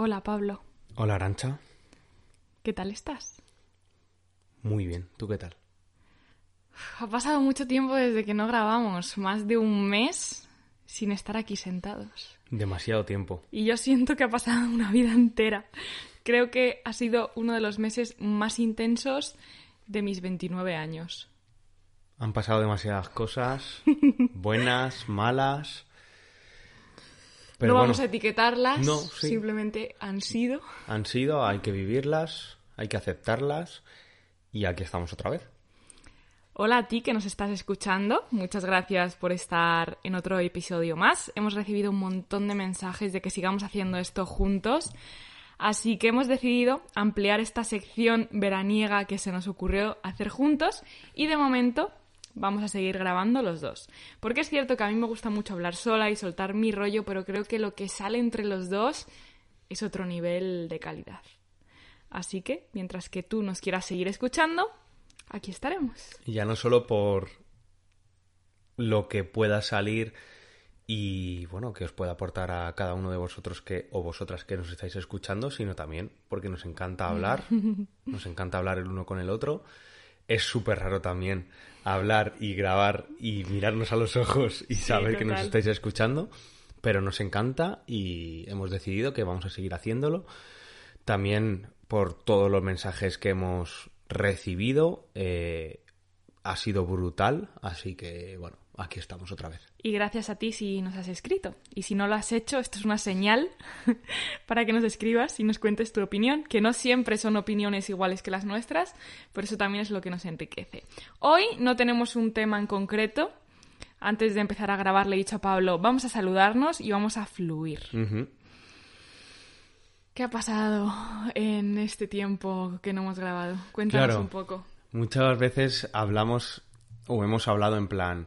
Hola Pablo, Hola Arancha, ¿qué tal estás? muy bien, ¿tú qué tal? Ha pasado mucho tiempo desde que no grabamos, más de un mes sin estar aquí sentados. Demasiado tiempo. Y yo siento que ha pasado una vida entera. Creo que ha sido uno de los meses más intensos de mis 29 años. Han pasado demasiadas cosas, buenas, malas. Pero no bueno, vamos a etiquetarlas, No, sí. simplemente han sido. han sido, hay que vivirlas, hay que aceptarlas y aquí estamos otra vez. Hola a ti que nos estás escuchando. Muchas gracias por estar en otro episodio más. Hemos recibido un montón de mensajes de que sigamos haciendo esto juntos. Así que hemos decidido ampliar esta sección veraniega que se nos ocurrió hacer juntos y de momento vamos a seguir grabando los dos. Porque es cierto que a mí me gusta mucho hablar sola y soltar mi rollo, pero creo que lo que sale entre los dos es otro nivel de calidad. Así que, mientras que tú nos quieras seguir escuchando, aquí estaremos. Y ya no solo por lo que pueda salir y bueno, que os pueda aportar a cada uno de vosotros que o vosotras que nos estáis escuchando, sino también porque nos encanta hablar, nos encanta hablar el uno con el otro. Es súper raro también hablar y grabar y mirarnos a los ojos y saber que nos estáis escuchando, pero nos encanta y hemos decidido que vamos a seguir haciéndolo. También por todos los mensajes que hemos recibido, eh, ha sido brutal, así que bueno, aquí estamos otra vez. Y gracias a ti si nos has escrito. Y si no lo has hecho, esto es una señal para que nos escribas y nos cuentes tu opinión, que no siempre son opiniones iguales que las nuestras, pero eso también es lo que nos enriquece. Hoy no tenemos un tema en concreto. Antes de empezar a grabar le he dicho a Pablo, vamos a saludarnos y vamos a fluir. ¿Qué ha pasado en este tiempo que no hemos grabado? Cuéntanos Claro. un poco. Muchas veces hablamos o hemos hablado en plan,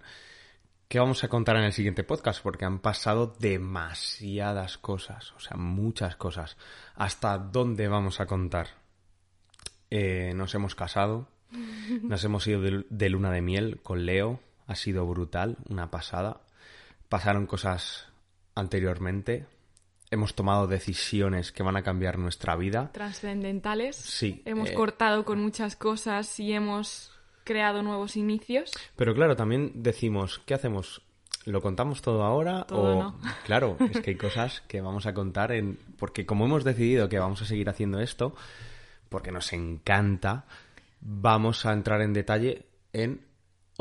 ¿qué vamos a contar en el siguiente podcast? Porque han pasado demasiadas cosas, o sea, muchas cosas. ¿Hasta dónde vamos a contar? Eh, nos hemos casado, nos hemos ido de, de luna de miel con Leo, ha sido brutal, una pasada. Pasaron cosas anteriormente, hemos tomado decisiones que van a cambiar nuestra vida. Trascendentales. Sí, Hemos eh, cortado con muchas cosas y hemos creado nuevos inicios. Pero claro, también decimos, ¿qué hacemos? ¿Lo contamos todo ahora? Todo o no. claro, es que hay cosas que vamos a contar en. Porque como hemos decidido que vamos a seguir haciendo esto, porque nos encanta, vamos a entrar en detalle en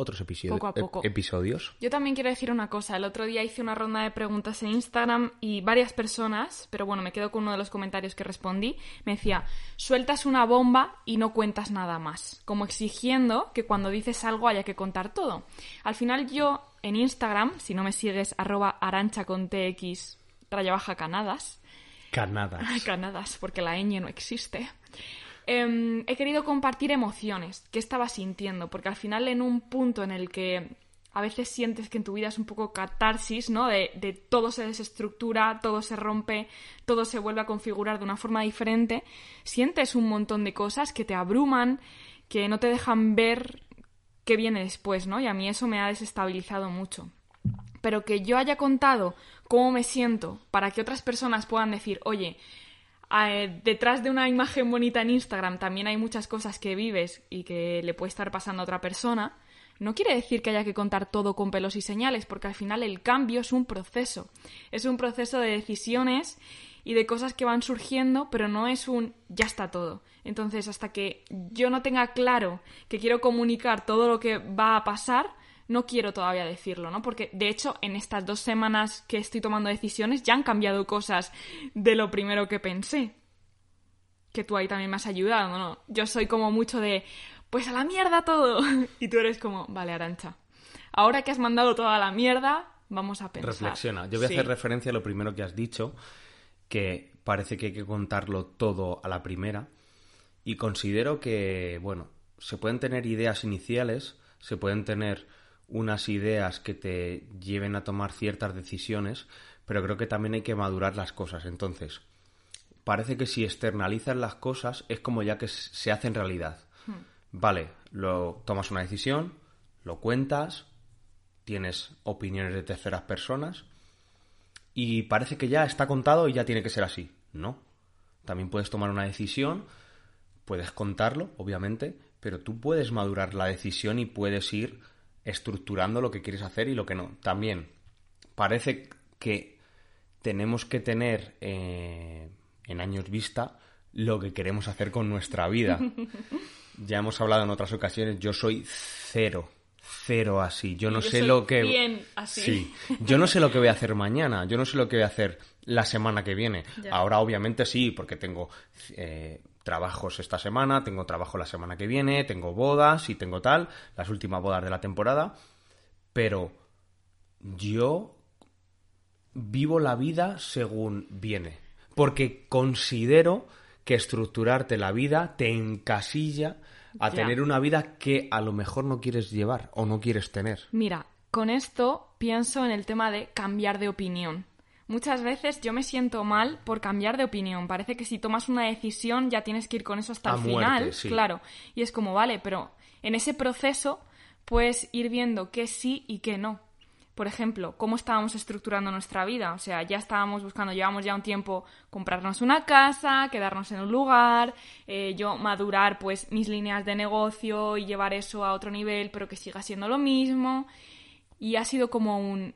otros episodio- Poco a poco. ep- episodios. Yo también quiero decir una cosa. El otro día hice una ronda de preguntas en Instagram y varias personas, pero bueno, me quedo con uno de los comentarios que respondí, me decía, sueltas una bomba y no cuentas nada más, como exigiendo que cuando dices algo haya que contar todo. Al final yo en Instagram, si no me sigues, arroba arancha con tx raya baja canadas, Canadas. Canadas, porque la ñ no existe. Em, he querido compartir emociones que estaba sintiendo, porque al final en un punto en el que a veces sientes que en tu vida es un poco catarsis, ¿no? De, de todo se desestructura, todo se rompe, todo se vuelve a configurar de una forma diferente, sientes un montón de cosas que te abruman, que no te dejan ver qué viene después, ¿no? Y a mí eso me ha desestabilizado mucho pero que yo haya contado cómo me siento para que otras personas puedan decir, oye, eh, detrás de una imagen bonita en Instagram también hay muchas cosas que vives y que le puede estar pasando a otra persona, no quiere decir que haya que contar todo con pelos y señales, porque al final el cambio es un proceso. Es un proceso de decisiones y de cosas que van surgiendo, pero no es un ya está todo. Entonces, hasta que yo no tenga claro que quiero comunicar todo lo que va a pasar, no quiero todavía decirlo, ¿no? Porque de hecho en estas dos semanas que estoy tomando decisiones ya han cambiado cosas de lo primero que pensé. Que tú ahí también me has ayudado, ¿no? Yo soy como mucho de, pues a la mierda todo. Y tú eres como, vale, Arancha. Ahora que has mandado toda la mierda, vamos a pensar. Reflexiona. Yo voy a hacer referencia a lo primero que has dicho, que parece que hay que contarlo todo a la primera. Y considero que, bueno, se pueden tener ideas iniciales, se pueden tener unas ideas que te lleven a tomar ciertas decisiones, pero creo que también hay que madurar las cosas. Entonces, parece que si externalizas las cosas es como ya que se hace en realidad. Vale, lo tomas una decisión, lo cuentas, tienes opiniones de terceras personas y parece que ya está contado y ya tiene que ser así. No. También puedes tomar una decisión, puedes contarlo, obviamente, pero tú puedes madurar la decisión y puedes ir estructurando lo que quieres hacer y lo que no. También parece que tenemos que tener eh, en años vista lo que queremos hacer con nuestra vida. ya hemos hablado en otras ocasiones, yo soy cero, cero así. Yo no sé lo que... Bien así. Sí, yo no sé lo que voy a hacer mañana, yo no sé lo que voy a hacer la semana que viene. Ahora obviamente sí, porque tengo eh, trabajos esta semana, tengo trabajo la semana que viene, tengo bodas y tengo tal, las últimas bodas de la temporada, pero yo vivo la vida según viene, porque considero que estructurarte la vida te encasilla a tener una vida que a lo mejor no quieres llevar o no quieres tener. Mira, con esto pienso en el tema de cambiar de opinión. Muchas veces yo me siento mal por cambiar de opinión. Parece que si tomas una decisión ya tienes que ir con eso hasta el final. Claro. Y es como, vale, pero en ese proceso puedes ir viendo qué sí y qué no por ejemplo, cómo estábamos estructurando nuestra vida. O sea, ya estábamos buscando, llevamos ya un tiempo comprarnos una casa, quedarnos en un lugar, eh, yo madurar pues mis líneas de negocio y llevar eso a otro nivel, pero que siga siendo lo mismo. Y ha sido como un...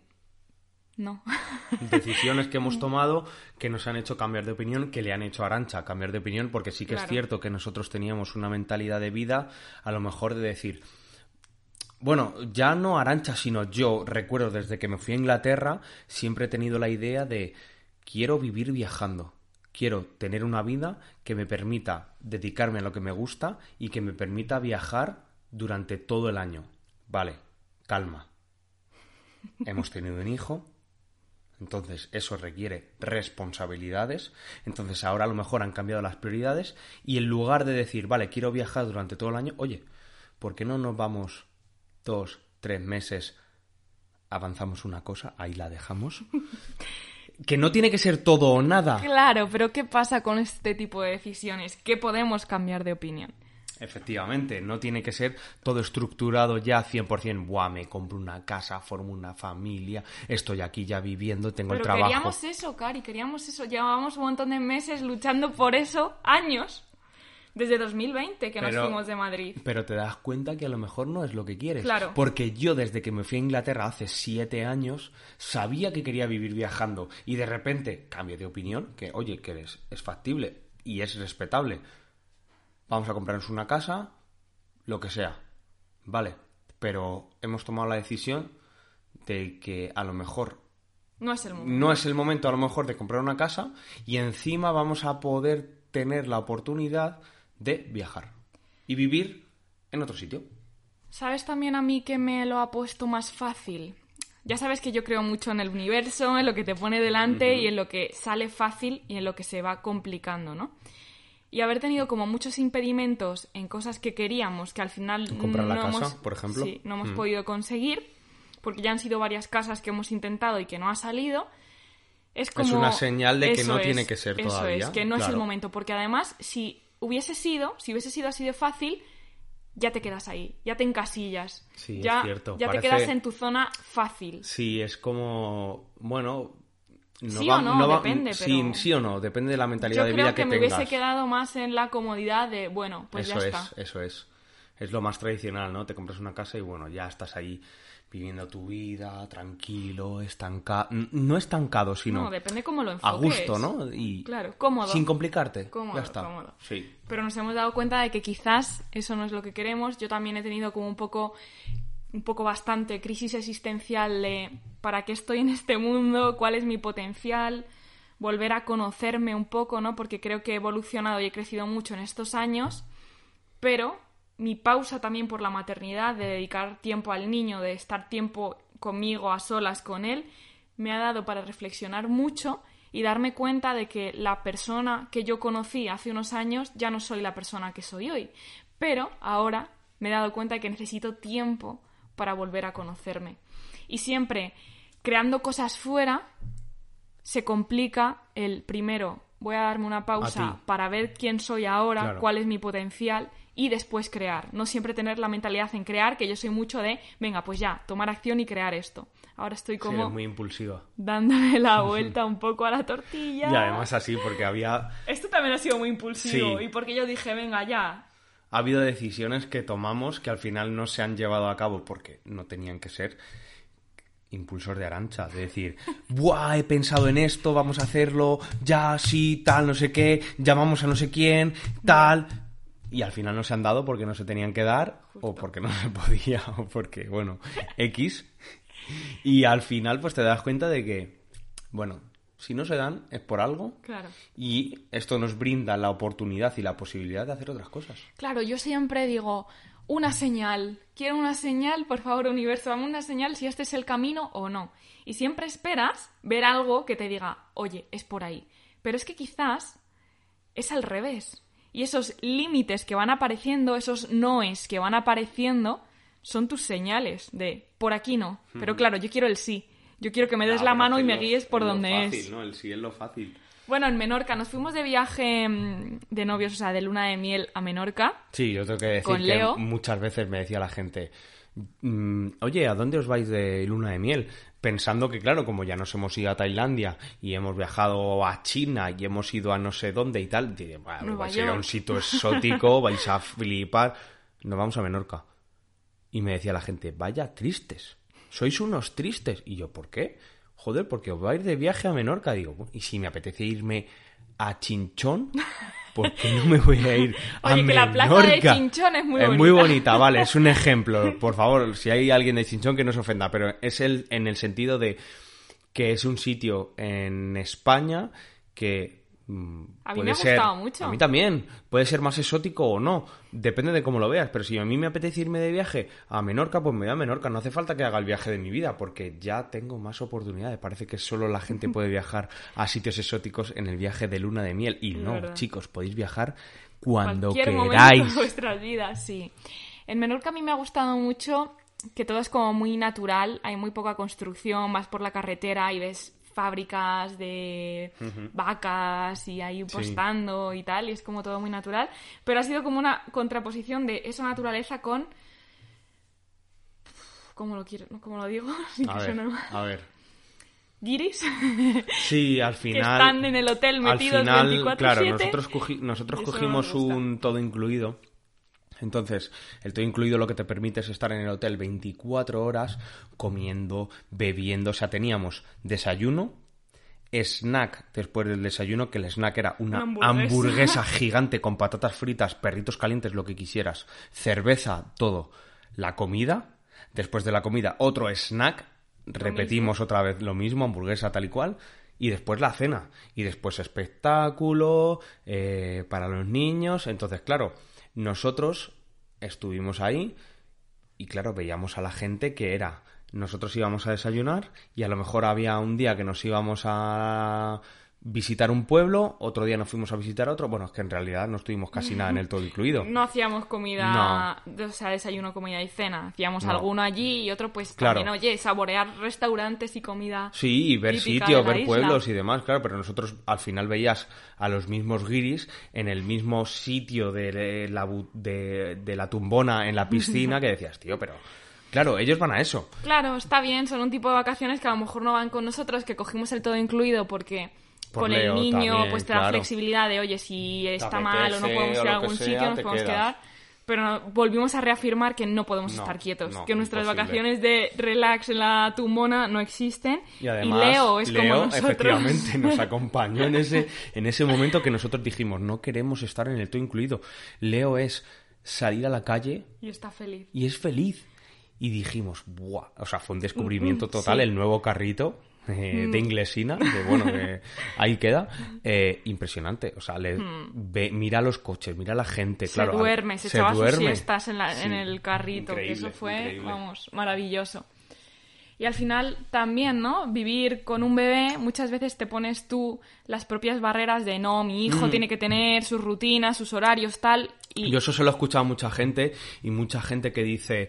No. Decisiones que hemos tomado que nos han hecho cambiar de opinión, que le han hecho a Arancha cambiar de opinión, porque sí que es cierto que nosotros teníamos una mentalidad de vida, a lo mejor de decir, bueno, ya no Arancha, sino yo recuerdo desde que me fui a Inglaterra, siempre he tenido la idea de quiero vivir viajando. Quiero tener una vida que me permita dedicarme a lo que me gusta y que me permita viajar durante todo el año. Vale, calma. Hemos tenido un hijo, entonces eso requiere responsabilidades. Entonces ahora a lo mejor han cambiado las prioridades y en lugar de decir, vale, quiero viajar durante todo el año, oye, ¿por qué no nos vamos dos, tres meses, avanzamos una cosa, ahí la dejamos. que no tiene que ser todo o nada. Claro, pero ¿qué pasa con este tipo de decisiones? ¿Qué podemos cambiar de opinión? Efectivamente, no tiene que ser todo estructurado ya 100%. Buah, me compro una casa, formo una familia, estoy aquí ya viviendo, tengo el trabajo. queríamos eso, Cari, queríamos eso. Llevábamos un montón de meses luchando por eso, años. Desde 2020 que nos fuimos de Madrid. Pero te das cuenta que a lo mejor no es lo que quieres. Claro. Porque yo desde que me fui a Inglaterra hace siete años sabía que quería vivir viajando y de repente cambio de opinión, que oye, que es, es factible y es respetable. Vamos a comprarnos una casa, lo que sea. Vale, pero hemos tomado la decisión de que a lo mejor no es el momento. No es el momento a lo mejor de comprar una casa y encima vamos a poder tener la oportunidad de viajar y vivir en otro sitio. ¿Sabes también a mí que me lo ha puesto más fácil? Ya sabes que yo creo mucho en el universo, en lo que te pone delante y en lo que sale fácil y en lo que se va complicando, ¿no? Y haber tenido como muchos impedimentos en cosas que queríamos que al final comprar la casa, por ejemplo, sí, no hemos mm. podido conseguir porque ya han sido varias casas que hemos intentado y que no ha salido. Es como es una señal de que no tiene que ser todavía. Eso es, que no es el momento, porque además si hubiese sido, si hubiese sido así de fácil, ya te quedas ahí, ya te encasillas. Sí, ya, es cierto. Ya te quedas en tu zona fácil. Sí, es como, bueno... No sí o no, depende, sí, sí, o no, depende de la mentalidad de vida que, que me hubiese quedado más en la comodidad de, bueno, pues eso ya es, Eso es, es lo más tradicional, ¿no? Te compras una casa y bueno, ya estás ahí viviendo tu vida tranquilo, estancado, no estancado, sino no, depende cómo lo enfoques. a gusto, ¿no? Y claro, cómodo. Sin complicarte. Cómodo, ya está. cómodo. Sí. Pero nos hemos dado cuenta de que quizás eso no es lo que queremos. Yo también he tenido como un poco un poco bastante crisis existencial de para qué estoy en este mundo, cuál es mi potencial, volver a conocerme un poco, ¿no? Porque creo que he evolucionado y he crecido mucho en estos años, pero mi pausa también por la maternidad, de dedicar tiempo al niño, de estar tiempo conmigo a solas con él, me ha dado para reflexionar mucho y darme cuenta de que la persona que yo conocí hace unos años ya no soy la persona que soy hoy. Pero ahora me he dado cuenta de que necesito tiempo para volver a conocerme. Y siempre creando cosas fuera se complica el primero voy a darme una pausa para ver quién soy ahora, Claro. cuál es mi potencial y después crear. No siempre tener la mentalidad en crear, que yo soy mucho de, venga, pues ya, tomar acción y crear esto. Ahora estoy Sí, como eres muy impulsiva. dándole la vuelta un poco a la tortilla. Y además así, porque había... Esto también ha sido muy impulsivo Sí. y porque yo dije, venga, ya. Ha habido decisiones que tomamos que al final no se han llevado a cabo porque no tenían que ser impulsor de arancha, de decir, ¡buah! He pensado en esto, vamos a hacerlo, ya, sí, tal, no sé qué, llamamos a no sé quién, tal. Y al final no se han dado porque no se tenían que dar, o porque no se podía, o porque, bueno, X. Y al final, pues te das cuenta de que, bueno, si no se dan, es por algo. Claro. Y esto nos brinda la oportunidad y la posibilidad de hacer otras cosas. Claro, yo siempre digo, una señal. Quiero una señal, por favor, universo, dame una señal si este es el camino o no. Y siempre esperas ver algo que te diga, oye, es por ahí. Pero es que quizás es al revés. Y esos límites que van apareciendo, esos noes que van apareciendo, son tus señales de por aquí no. Pero claro, yo quiero el sí. Yo quiero que me des Ah, la mano y me lo- guíes por es lo donde fácil, es. ¿no? El sí es lo fácil. Bueno, en Menorca nos fuimos de viaje mm, de novios, o sea, de luna de miel a Menorca. Sí, yo tengo que decir Con que muchas veces me decía la gente, mm, oye, ¿a dónde os vais de luna de miel? Pensando que, claro, como ya nos hemos ido a Tailandia y hemos viajado a China y hemos ido a no sé dónde y tal, diré, bueno, vais a ir a un sitio exótico, vais a flipar. Nos vamos a Menorca. Y me decía la gente, vaya tristes, sois unos tristes. Y yo, ¿por qué? Joder, porque os vais de viaje a Menorca. Digo, "Bueno, ¿y si me apetece irme a Chinchón? ¿Por qué no me voy a ir a Oye, que la plaza de Menorca? Chinchón es muy Es bonita. muy bonita, vale, es un ejemplo. Por favor, si hay alguien de Chinchón que no se ofenda, pero es el, en el sentido de que es un sitio en España que A mí puede me ha ser- gustado mucho. A mí también. Puede ser más exótico o no. Depende de cómo lo veas. Pero si a mí me apetece irme de viaje a Menorca, pues me voy a Menorca. No hace falta que haga el viaje de mi vida, porque ya tengo más oportunidades. Parece que solo la gente puede viajar a sitios exóticos en el viaje de luna de miel. Y no, chicos, podéis viajar cuando Cualquier queráis. vuestras vidas, sí. En Menorca a mí me ha gustado mucho que todo es como muy natural, hay muy poca construcción, vas por la carretera y ves fábricas de vacas y ahí postando y tal, y es como todo muy natural, pero ha sido como una contraposición de esa naturaleza con... ¿Cómo lo quiero? ¿Cómo lo digo? Sin A que ver, suene mal. a ver. Guiris, Sí, al que final. están en el hotel metidos al final, 24/7. claro, nosotros, cogi- nosotros cogimos un todo incluido. Entonces, el todo incluido lo que te permite es estar en el hotel 24 horas comiendo, bebiendo. O sea, teníamos desayuno, snack después del desayuno, que el snack era una hamburguesa gigante con patatas fritas, perritos calientes, lo que quisieras, cerveza, todo. La comida, después de la comida, otro snack, repetimos otra vez lo mismo, hamburguesa tal y cual. Y después la cena. Y después espectáculo eh, para los niños. Entonces, claro, nosotros estuvimos ahí y claro, veíamos a la gente que era, nosotros íbamos a desayunar y a lo mejor había un día que nos íbamos a visitar un pueblo, otro día nos fuimos a visitar otro, bueno, es que en realidad no estuvimos casi nada en el todo incluido. No hacíamos comida, o sea, desayuno, comida y cena. Hacíamos No. alguno allí y otro, pues Claro. también, oye, saborear restaurantes y comida. Sí, y ver sitios, ver isla. pueblos y demás, claro, pero nosotros al final veías a los mismos guiris en el mismo sitio de la, de, de la tumbona en la piscina que decías, tío, pero claro, ellos van a eso. Claro, está bien, son un tipo de vacaciones que a lo mejor no van con nosotros, que cogimos el todo incluido porque Por con Leo el niño también, pues te da claro. flexibilidad de, oye, si está apetece mal o no podemos ir a algún sea, sitio, nos podemos quedas. quedar. Pero volvimos a reafirmar que no podemos No, estar quietos, no, que nuestras imposible. vacaciones de relax en la tumbona no existen. Y además, Leo es como Leo, nosotros. efectivamente nos acompañó en ese, en ese momento que nosotros dijimos, no queremos estar en el todo incluido. Leo es salir a la calle y está feliz. y es feliz. Y dijimos, ¡buah! O sea, fue un descubrimiento total Mm, sí. Mm. el nuevo carrito eh, de Inglesina, que bueno, que ahí queda. Eh, impresionante. O sea, le, ve- mira los coches, mira la gente, claro. Mm. se duerme, se, se echaba sus siestas en, la- Sí. en el carrito, que eso fue, increíble. vamos, maravilloso. Y al final también, ¿no? Vivir con un bebé, muchas veces te pones tú las propias barreras de no, mi Mm. hijo tiene que tener sus rutinas, sus horarios, tal. Y Yo eso se lo he escuchado a mucha gente y mucha gente que dice,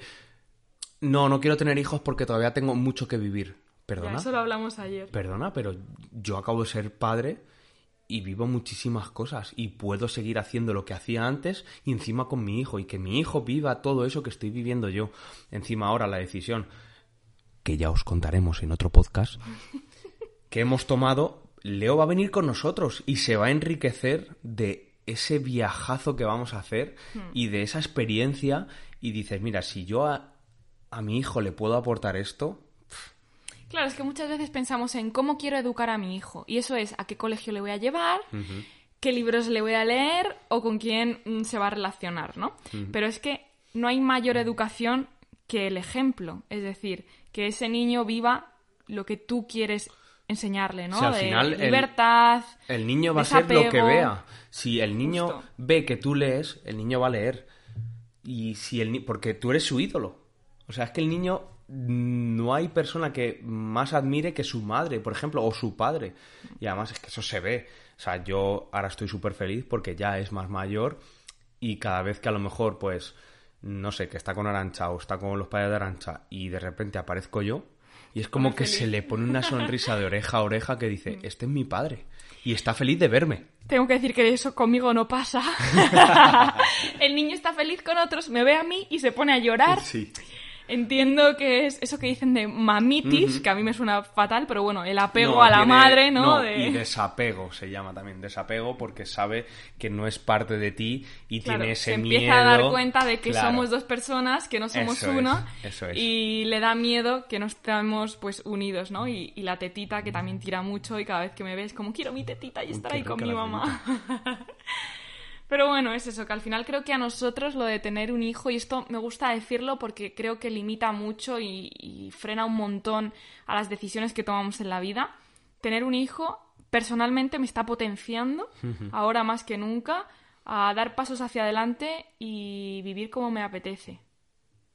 no, no quiero tener hijos porque todavía tengo mucho que vivir. Ya, Perdona, eso lo hablamos ayer. perdona, pero yo acabo de ser padre y vivo muchísimas cosas y puedo seguir haciendo lo que hacía antes y encima con mi hijo y que mi hijo viva todo eso que estoy viviendo yo. Encima ahora la decisión que ya os contaremos en otro podcast que hemos tomado, Leo va a venir con nosotros y se va a enriquecer de ese viajazo que vamos a hacer y de esa experiencia y dices, mira, si yo a, a mi hijo le puedo aportar esto, Claro, es que muchas veces pensamos en cómo quiero educar a mi hijo. Y eso es a qué colegio le voy a llevar, qué libros le voy a leer o con quién mm, se va a relacionar, ¿no? Pero es que no hay mayor educación que el ejemplo. Es decir, que ese niño viva lo que tú quieres enseñarle, ¿no? Al de final libertad. El niño va a ser lo que vea. Si el niño Justo. ve que tú lees, el niño va a leer. Y si el porque tú eres su ídolo. O sea, es que el niño no hay persona que más admire que su madre, por ejemplo, o su padre. Y además es que eso se ve. O sea, yo ahora estoy súper feliz porque ya es más mayor y cada vez que a lo mejor, pues, no sé, que está con Arancha o está con los padres de Arancha y de repente aparezco yo y es como que se le pone una sonrisa de oreja a oreja que dice, este es mi padre y está feliz de verme. Tengo que decir que eso conmigo no pasa. el niño está feliz con otros, me ve a mí y se pone a llorar. Sí. Entiendo que es eso que dicen de mamitis, que a mí me suena fatal, pero bueno, el apego No, a la tiene- madre, ¿no? De- Y desapego se llama también, desapego porque sabe que no es parte de ti y Claro, tiene ese se miedo. empieza a dar cuenta de que Claro. somos dos personas, que no somos Eso es, una, eso es. y le da miedo que no estemos pues unidos, ¿no? Y, y la tetita que también tira mucho y cada vez que me ves como quiero mi tetita y estar ahí con mi mamá. Pero bueno, es eso, que al final creo que a nosotros lo de tener un hijo, y esto me gusta decirlo porque creo que limita mucho y, y frena un montón a las decisiones que tomamos en la vida, tener un hijo personalmente me está potenciando, ahora más que nunca, a dar pasos hacia adelante y vivir como me apetece.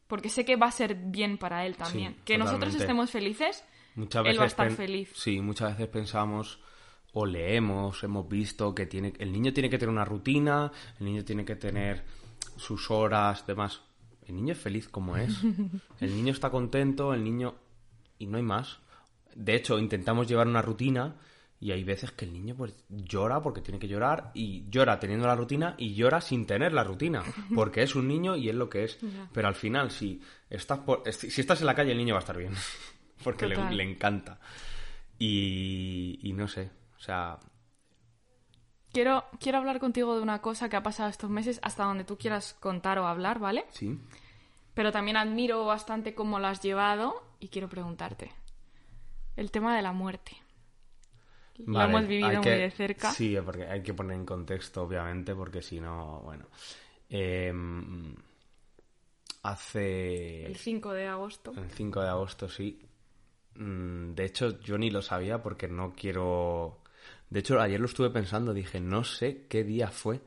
Porque sé que va a ser bien para él también. que nosotros estemos felices, Muchas él va a estar feliz. Sí, muchas veces pensamos o leemos, hemos visto que tiene el niño tiene que tener una rutina, el niño tiene que tener sus horas, demás. El niño es feliz como es. El niño está contento, el niño y no hay más. De hecho, intentamos llevar una rutina y hay veces que el niño pues llora porque tiene que llorar y llora teniendo la rutina y llora sin tener la rutina, porque es un niño y es lo que es. Pero al final si estás por, si estás en la calle el niño va a estar bien, porque le, le encanta. Y, y no sé, o sea, Quiero, quiero hablar contigo de una cosa que ha pasado estos meses, hasta donde tú quieras contar o hablar, ¿vale? sí. Pero también admiro bastante cómo lo has llevado y quiero preguntarte. El tema de la muerte. lo hemos vivido muy de cerca. Sí, porque hay que poner en contexto, obviamente, porque si no, bueno. Em, hace. El 5 de agosto. El 5 de agosto, sí. Mm, De hecho, yo ni lo sabía porque no quiero. De hecho, ayer lo estuve pensando, dije, no sé qué día fue.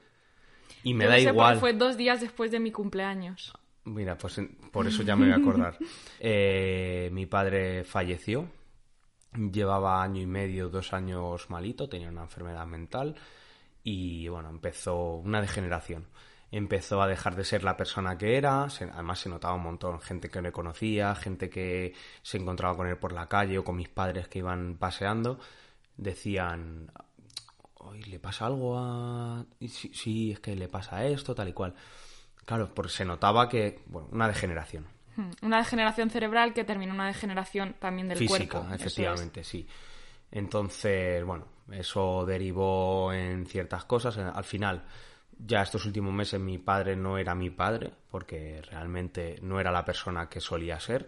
Y me Yo da lo sé igual. fue dos días después de mi cumpleaños. Mira, pues por eso ya me voy a acordar. Eh, mi padre falleció. Llevaba año y medio, dos años malito, tenía una enfermedad mental y bueno, empezó una degeneración. Empezó a dejar de ser la persona que era, se- además se notaba un montón, gente que no le conocía, gente que se encontraba con él por la calle o con mis padres que iban paseando, decían, hoy le pasa algo a... Sí, sí, es que le pasa esto, tal y cual. Claro, porque se notaba que, bueno, una degeneración Hmm, Una degeneración cerebral que termina una degeneración también del física, cuerpo. es. efectivamente, sí. Entonces, bueno, eso derivó en ciertas cosas. Al final, ya estos últimos meses mi padre no era mi padre, porque realmente no era la persona que solía ser.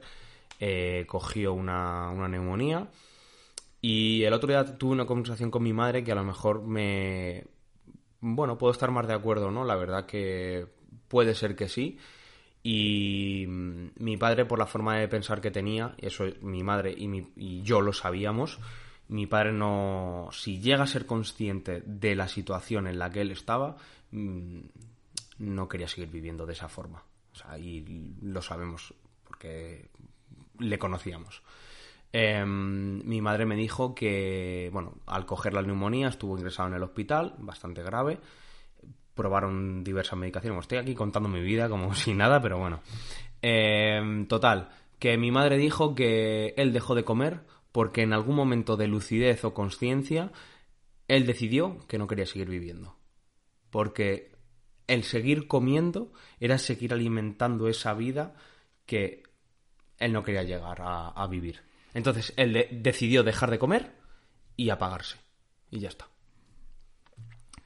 Eh, cogió una, una neumonía. Y el otro día tuve una conversación con mi madre que a lo mejor me... Bueno, puedo estar más de acuerdo, ¿no? La verdad que puede ser que sí. Y mm, mi padre, por la forma de pensar que tenía, eso mi madre y, mi- y yo lo sabíamos, mi padre no... Si llega a ser consciente de la situación en la que él estaba, mm, no quería seguir viviendo de esa forma. O sea, y lo sabemos porque le conocíamos. Em, mi madre me dijo que, bueno, al coger la neumonía estuvo ingresado en el hospital, bastante grave. Probaron diversas medicaciones. Estoy aquí contando mi vida como si nada, pero bueno. Em, total, que mi madre dijo que él dejó de comer porque en algún momento de lucidez o conciencia él decidió que no quería seguir viviendo. Porque el seguir comiendo era seguir alimentando esa vida que él no quería llegar a, vivir. Entonces él decidió dejar de comer y apagarse. Y ya está.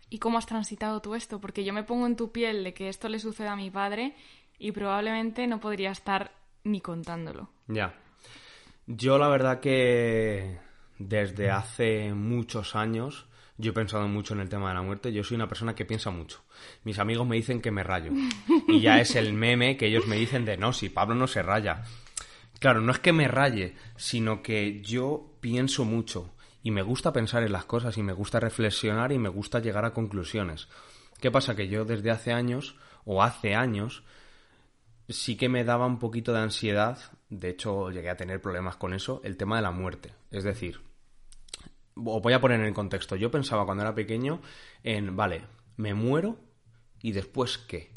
¿Y cómo has transitado tú esto? Porque yo me pongo en tu piel de que esto le sucede a mi padre y probablemente no podría estar ni contándolo. Ya. Yo la verdad que desde hace muchos años yo he pensado mucho en el tema de la muerte. Yo soy una persona que piensa mucho. Mis amigos me dicen que me rayo. Y ya es el meme que ellos me dicen de no, si Pablo no se raya. Claro, no es que me raye, sino que yo pienso mucho y me gusta pensar en las cosas y me gusta reflexionar y me gusta llegar a conclusiones. ¿Qué pasa? Que yo desde hace años, o hace años, sí que me daba un poquito de ansiedad, de hecho llegué a tener problemas con eso, el tema de la muerte. Es decir, os voy a poner en contexto, yo pensaba cuando era pequeño en, vale, me muero y después qué.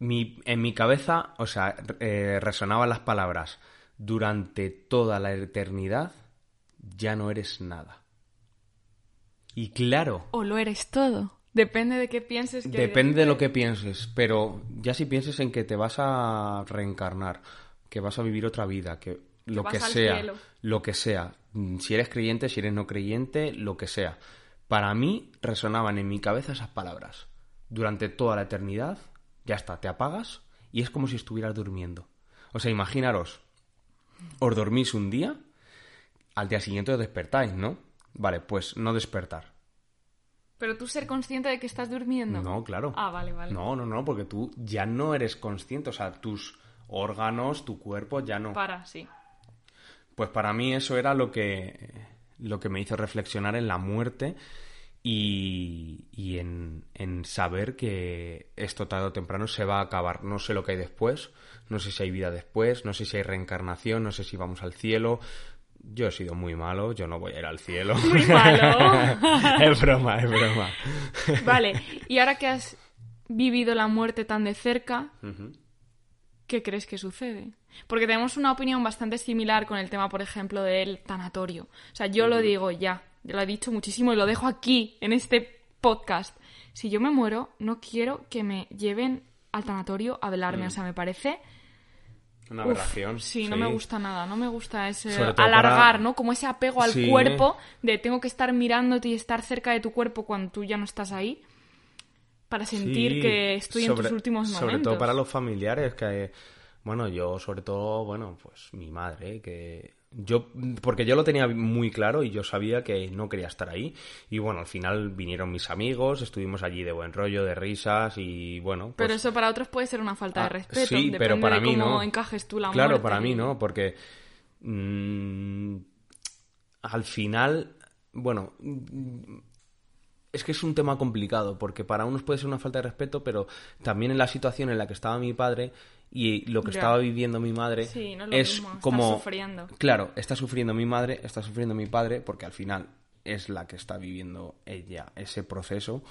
En mi cabeza, o sea, eh, resonaban las palabras, durante toda la eternidad ya no eres nada. Y claro. O lo eres todo. Depende de qué pienses. Que depende de lo que pienses, pero ya si pienses en que te vas a reencarnar, que vas a vivir otra vida, que lo que, sea, lo que sea, si eres creyente, si eres no creyente, lo que sea. Para mí resonaban en mi cabeza esas palabras. Durante toda la eternidad, ya está, te apagas y es como si estuvieras durmiendo. O sea, imaginaros, os dormís un día al día siguiente os despertáis, ¿no? Vale, pues no despertar. Pero tú ser consciente de que estás durmiendo. No, claro. Ah, vale, vale. No, no, no, porque tú ya no eres consciente, o sea, tus órganos, tu cuerpo ya no. Para, sí. Pues para mí eso era lo que, lo que me hizo reflexionar en la muerte y, y en, en, saber que esto tarde o temprano se va a acabar. No sé lo que hay después, no sé si hay vida después, no sé si hay reencarnación, no sé si vamos al cielo, yo he sido muy malo, yo no voy a ir al cielo. Muy malo. es broma, es broma. Vale, y ahora que has vivido la muerte tan de cerca, ¿qué crees que sucede? Porque tenemos una opinión bastante similar con el tema, por ejemplo, del tanatorio. O sea, yo lo digo ya, lo he dicho muchísimo y lo dejo aquí, en este podcast. Si yo me muero, no quiero que me lleven al tanatorio a velarme. O mm. sea, me parece una aberración. sí, no me gusta nada, no me gusta ese alargar, ¿no? Como ese apego al cuerpo de tengo que estar mirándote y estar cerca de tu cuerpo cuando tú ya no estás ahí para sentir que estoy en tus últimos momentos. Sobre todo para los familiares que bueno, yo sobre todo, bueno, pues mi madre que yo porque yo lo tenía muy claro y yo sabía que no quería estar ahí. Y bueno al final vinieron mis amigos estuvimos allí de buen rollo de risas y bueno pues pero eso para otros puede ser una falta de ah, respeto sí pero para mí no. encajes tú la claro para mí no porque mm, al final bueno es que es un tema complicado porque para unos puede ser una falta de respeto pero también en la situación en la que estaba mi padre y lo que estaba viviendo mi madre es, como sufriendo. claro está sufriendo mi madre está sufriendo mi padre porque al final es la que está viviendo ella ese proceso.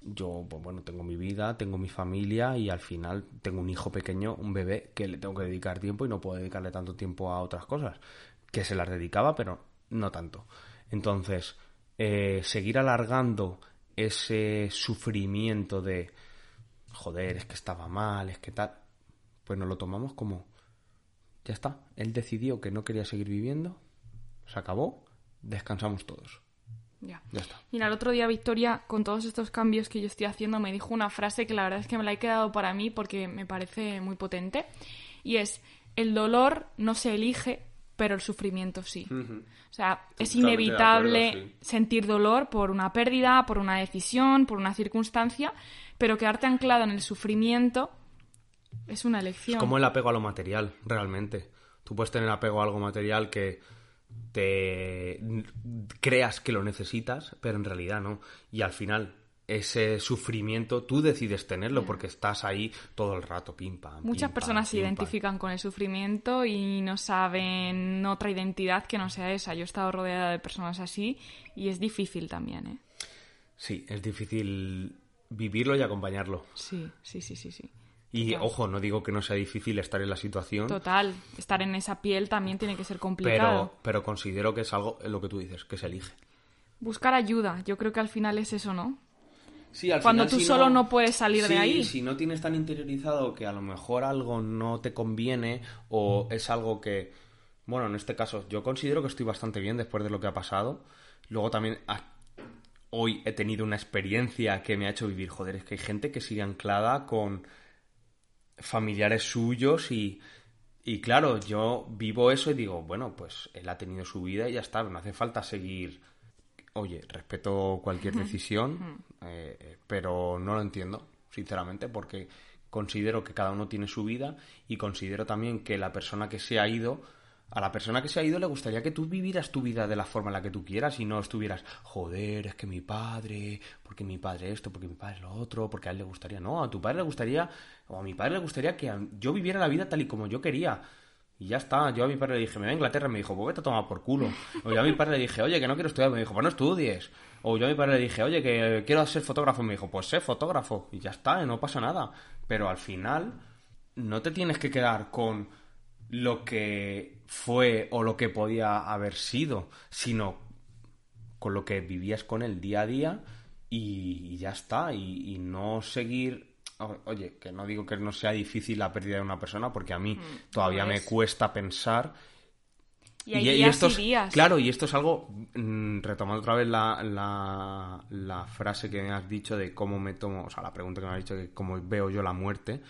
Yo pues bueno tengo mi vida tengo mi familia y al final tengo un hijo pequeño un bebé que le tengo que dedicar tiempo y no puedo dedicarle tanto tiempo a otras cosas que se las dedicaba pero no tanto. Entonces eh, seguir alargando ese sufrimiento de joder es que estaba mal es que tal pues nos lo tomamos como, ya está, él decidió que no quería seguir viviendo, se acabó, descansamos todos. Ya. ya está. Mira, el otro día Victoria, con todos estos cambios que yo estoy haciendo, me dijo una frase que la verdad es que me la he quedado para mí porque me parece muy potente. Y es, el dolor no se elige, pero el sufrimiento sí. O sea, es inevitable sentir dolor por una pérdida, por una decisión, por una circunstancia, pero quedarte anclado en el sufrimiento es una elección. Es como el apego a lo material, realmente. Tú puedes tener apego a algo material que te creas que lo necesitas, pero en realidad no. Y al final, ese sufrimiento tú decides tenerlo porque estás ahí todo el rato, pim pam. Muchas personas se identifican con el sufrimiento y no saben otra identidad que no sea esa. Yo he estado rodeada de personas así y es difícil también, ¿eh? Sí, es difícil vivirlo y acompañarlo. Sí, sí, sí, sí, sí. Y ojo, no digo que no sea difícil estar en la situación. Total, estar en esa piel también tiene que ser complicado. Pero, pero considero que es algo, lo que tú dices, que se elige. Buscar ayuda, yo creo que al final es eso, ¿no? Sí, al Cuando final, tú si solo no puedes salir de Sí, ahí. Si no tienes tan interiorizado que a lo mejor algo no te conviene o es algo que, bueno, en este caso yo considero que estoy bastante bien después de lo que ha pasado. Luego también a- hoy he tenido una experiencia que me ha hecho vivir, joder, es que hay gente que sigue anclada con familiares suyos y, y claro, yo vivo eso y digo, bueno, pues él ha tenido su vida y ya está, no hace falta seguir oye, respeto cualquier decisión, eh, pero no lo entiendo, sinceramente, porque considero que cada uno tiene su vida y considero también que la persona que se ha ido, a la persona que se ha ido le gustaría que tú vivieras tu vida de la forma en la que tú quieras y no estuvieras, joder, es que mi padre, porque mi padre esto, porque mi padre lo otro, porque a él le gustaría, no, a tu padre le gustaría, o a mi padre le gustaría que yo viviera la vida tal y como yo quería. Y ya está, yo a mi padre le dije, me voy a Inglaterra, me dijo, pues vete a tomar por culo. O yo a mi padre le dije, oye, que no quiero estudiar, me dijo, pues no estudies. O yo a mi padre le dije, oye, que quiero ser fotógrafo, me dijo, pues sé fotógrafo. Y ya está, no pasa nada. Pero al final, no te tienes que quedar con lo que fue o lo que podía haber sido, sino con lo que vivías con él día a día y, y ya está. Y, y no seguir. Oye, que no digo que no sea difícil la pérdida de una persona, porque a mí todavía lo me es. cuesta pensar Y hay días esto y días. Claro, y esto es algo, mm, retomando otra vez la, la, la frase que me has dicho de cómo me tomo, o sea, la pregunta que me has dicho de cómo veo yo la muerte,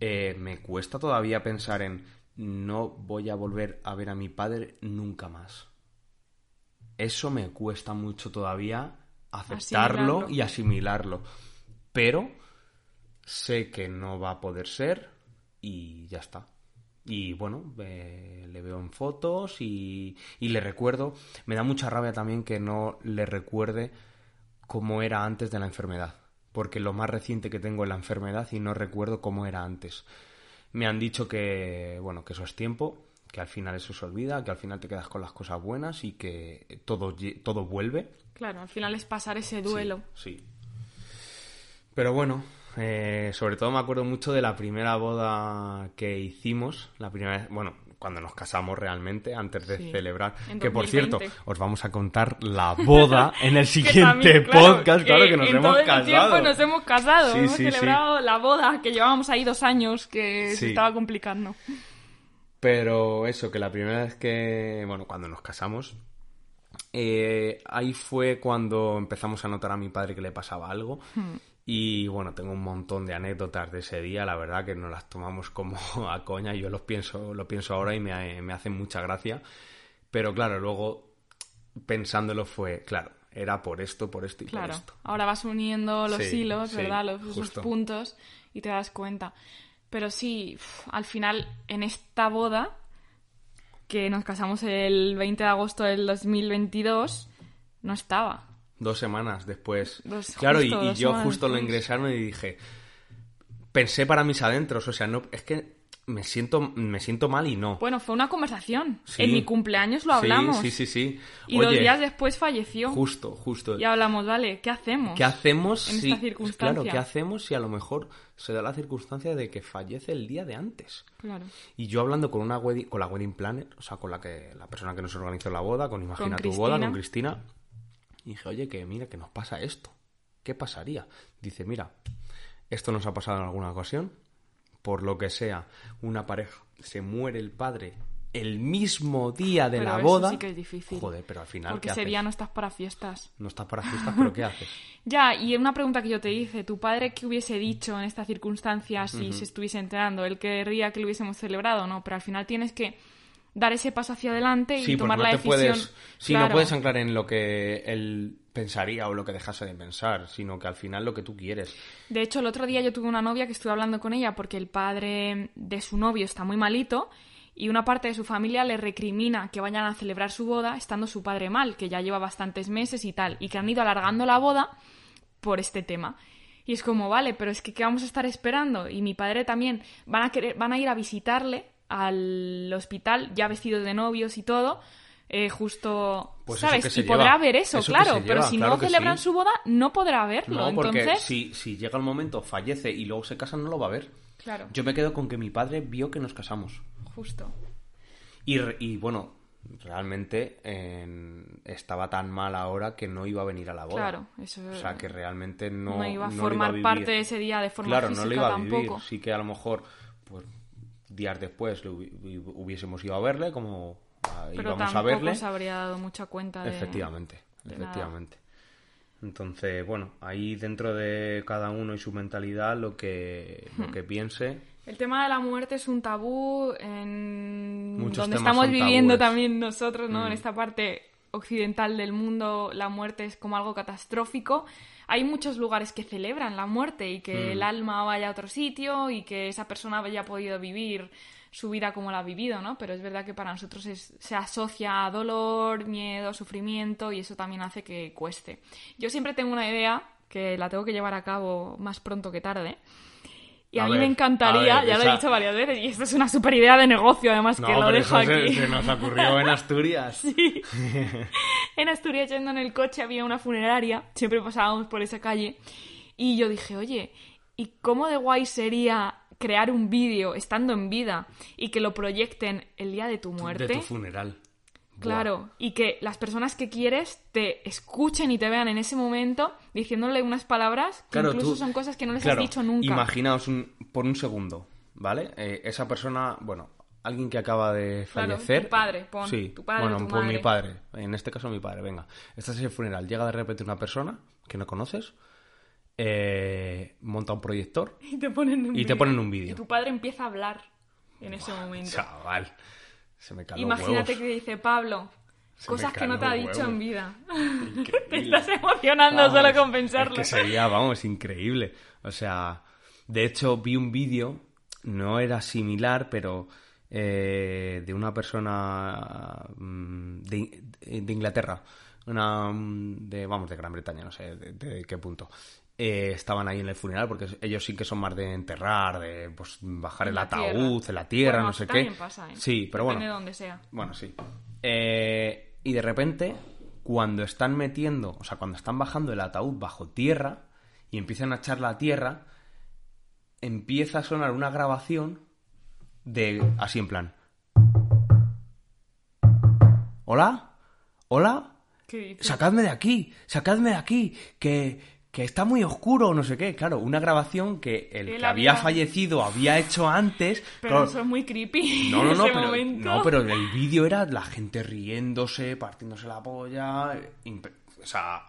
eh, me cuesta todavía pensar en no voy a volver a ver a mi padre nunca más. Eso me cuesta mucho todavía aceptarlo Asimilarlo. y asimilarlo. Pero sé que no va a poder ser y ya está. Y bueno, eh, le veo en fotos y, y le recuerdo. Me da mucha rabia también que no le recuerde cómo era antes de la enfermedad. Porque lo más reciente que tengo es la enfermedad y no recuerdo cómo era antes. Me han dicho que, bueno, que eso es tiempo, que al final eso se olvida, que al final te quedas con las cosas buenas y que todo, todo vuelve. Claro, al final es pasar ese duelo. Sí. sí. Pero bueno, eh, sobre todo me acuerdo mucho de la primera boda que hicimos, la primera vez, bueno, cuando nos casamos realmente, antes de Sí, celebrar. Que por 2020. cierto, os vamos a contar la boda en el Que siguiente también, claro, podcast, claro que nos en hemos todo el casado. tiempo nos hemos casado, Sí, hemos sí, celebrado la boda que llevábamos ahí dos años que se estaba complicando. Pero eso, que la primera vez que, bueno, cuando nos casamos, eh, ahí fue cuando empezamos a notar a mi padre que le pasaba algo. Hmm. Y bueno, tengo un montón de anécdotas de ese día, la verdad que nos las tomamos como a coña, y yo los pienso, lo pienso ahora y me, me hacen mucha gracia. Pero claro, luego pensándolo fue, claro, era por esto, por esto y Claro, por esto. ahora vas uniendo los Sí, hilos, sí, ¿verdad? Los, esos puntos y te das cuenta. Pero sí, al final, en esta boda, que nos casamos el 20 de agosto del 2022, no estaba. Dos semanas después. Dos- claro, y- justo y, dos yo justo lo ingresaron y dije, pensé para mis adentros, o sea, no, es que me siento, me siento mal y no. Bueno, fue una conversación. Sí. En mi cumpleaños lo Sí, hablamos. Sí, sí, sí. Y dos Oye, días después falleció. justo, justo. Y hablamos, vale, ¿qué hacemos? ¿Qué hacemos en si, esta circunstancia? claro, qué hacemos si a lo mejor se da la circunstancia de que fallece el día de antes? Claro. Y yo hablando con una wedding, con la wedding planner, o sea, con la que la persona que nos organizó la boda, con Imagina tu boda, con Cristina, y dije, oye, que mira, que nos pasa esto. ¿Qué pasaría? Dice, mira, esto nos ha pasado en alguna ocasión, por lo que sea, una pareja se muere el padre el mismo día de Pero la eso boda. sí que es difícil. Joder, pero al final, Porque ¿qué ese haces? día no estás para fiestas. No estás para fiestas, pero ¿qué haces? Ya, y una pregunta que yo te hice, ¿tu padre qué hubiese dicho en esta circunstancia si se estuviese enterando? ¿Él querría que lo hubiésemos celebrado no? Pero al final tienes que dar ese paso hacia adelante y Sí, tomar no la decisión. puedes. Sí, no puedes anclar en lo que él pensaría o lo que dejase de pensar, sino que al final lo que tú quieres. De hecho, el otro día yo tuve una novia que estuve hablando con ella porque el padre de su novio está muy malito y una parte de su familia le recrimina que vayan a celebrar su boda estando su padre mal, que ya lleva bastantes meses y tal, y que han ido alargando la boda por este tema. Y es como, vale, pero es que ¿qué vamos a estar esperando? Y mi padre también van a querer, van a ir a visitarle al hospital ya vestido de novios y todo. eh, justo, Pues ¿sabes? y podrá ver eso, claro, pero si claro no celebran sí. su boda, no podrá verlo. No, porque Entonces, si, si llega el momento, fallece y luego se casan, no lo va a ver. claro, Yo me quedo con que mi padre vio que nos casamos. justo. Y, y bueno, realmente en- estaba tan mal ahora que no iba a venir a la boda. Claro, eso O sea, que realmente no, no iba a no formar vivir. parte de ese día de forma Claro, física no lo iba a vivir. tampoco. Sí que a lo mejor, pues, días después hubiésemos ido a verle, como ah, Pero íbamos a verle. se habría dado mucha cuenta de... Efectivamente, de nada. efectivamente. Entonces, bueno, ahí dentro de cada uno y su mentalidad, lo que, lo que piense, El tema de la muerte es un tabú en Muchos donde estamos viviendo tabúes. también nosotros, ¿no? En Mm. esta parte occidental del mundo, la muerte es como algo catastrófico. Hay muchos lugares que celebran la muerte y que Mm. el alma vaya a otro sitio y que esa persona haya podido vivir su vida como la ha vivido, ¿no? Pero es verdad que para nosotros es- se asocia a dolor, miedo, sufrimiento y eso también hace que cueste. Yo siempre tengo una idea que la tengo que llevar a cabo más pronto que tarde. Y a, A mí ver, me encantaría, ver, ya lo he dicho varias veces, y esto es una super idea de negocio, además, que lo dejo eso aquí. Se, nos ocurrió en Asturias. En Asturias, yendo en el coche, había una funeraria, siempre pasábamos por esa calle, y yo dije, oye, ¿y cómo de guay sería crear un vídeo estando en vida y que lo proyecten el día de tu muerte? De tu funeral. Claro, y que las personas que quieres te escuchen y te vean en ese momento diciéndole unas palabras que Claro, incluso tú- son cosas que no les claro, has dicho nunca. Imaginaos un- por un segundo, ¿vale? Eh, esa persona, bueno, alguien que acaba de Claro, fallecer. tu padre, pon, sí, tu padre, bueno, tu por mi padre. En este caso, mi padre, venga. Estás en el funeral, llega de repente una persona que no conoces, eh, monta un proyector. Y te ponen un Y te vídeo. ponen un vídeo. Y tu padre empieza a hablar en ese momento. Chaval, se me caló Imagínate huevos. que dice Pablo, Se cosas que no te ha dicho huevos. en vida. Increíble. Te estás emocionando Vamos, solo con pensarlo. Es que sería, vamos, increíble. O sea, de hecho vi un vídeo, no era similar, pero eh, de una persona mm, de, de Inglaterra, una mm, de, vamos, de Gran Bretaña, no sé de, de qué punto. Eh, estaban ahí en el funeral porque ellos sí que son más de enterrar, de pues bajar En el ataúd, tierra. en la tierra, Bueno, no sé qué. pasa, ¿eh? Sí, pero Depende bueno. de donde sea. Bueno, sí. Eh, y de repente, cuando están metiendo, o sea, cuando están bajando el ataúd bajo tierra y empiezan a echar la tierra, empieza a sonar una grabación de así en plan. ¿Hola? ¿Hola? ¿Qué dices? Sacadme de aquí, sacadme de aquí, que, que está muy oscuro, no sé qué. Claro, una grabación que el Él que había había- fallecido había hecho antes. Pero claro, eso es muy creepy no, no, no, ese pero, momento. no, pero el vídeo era la gente riéndose, partiéndose la polla, o sea...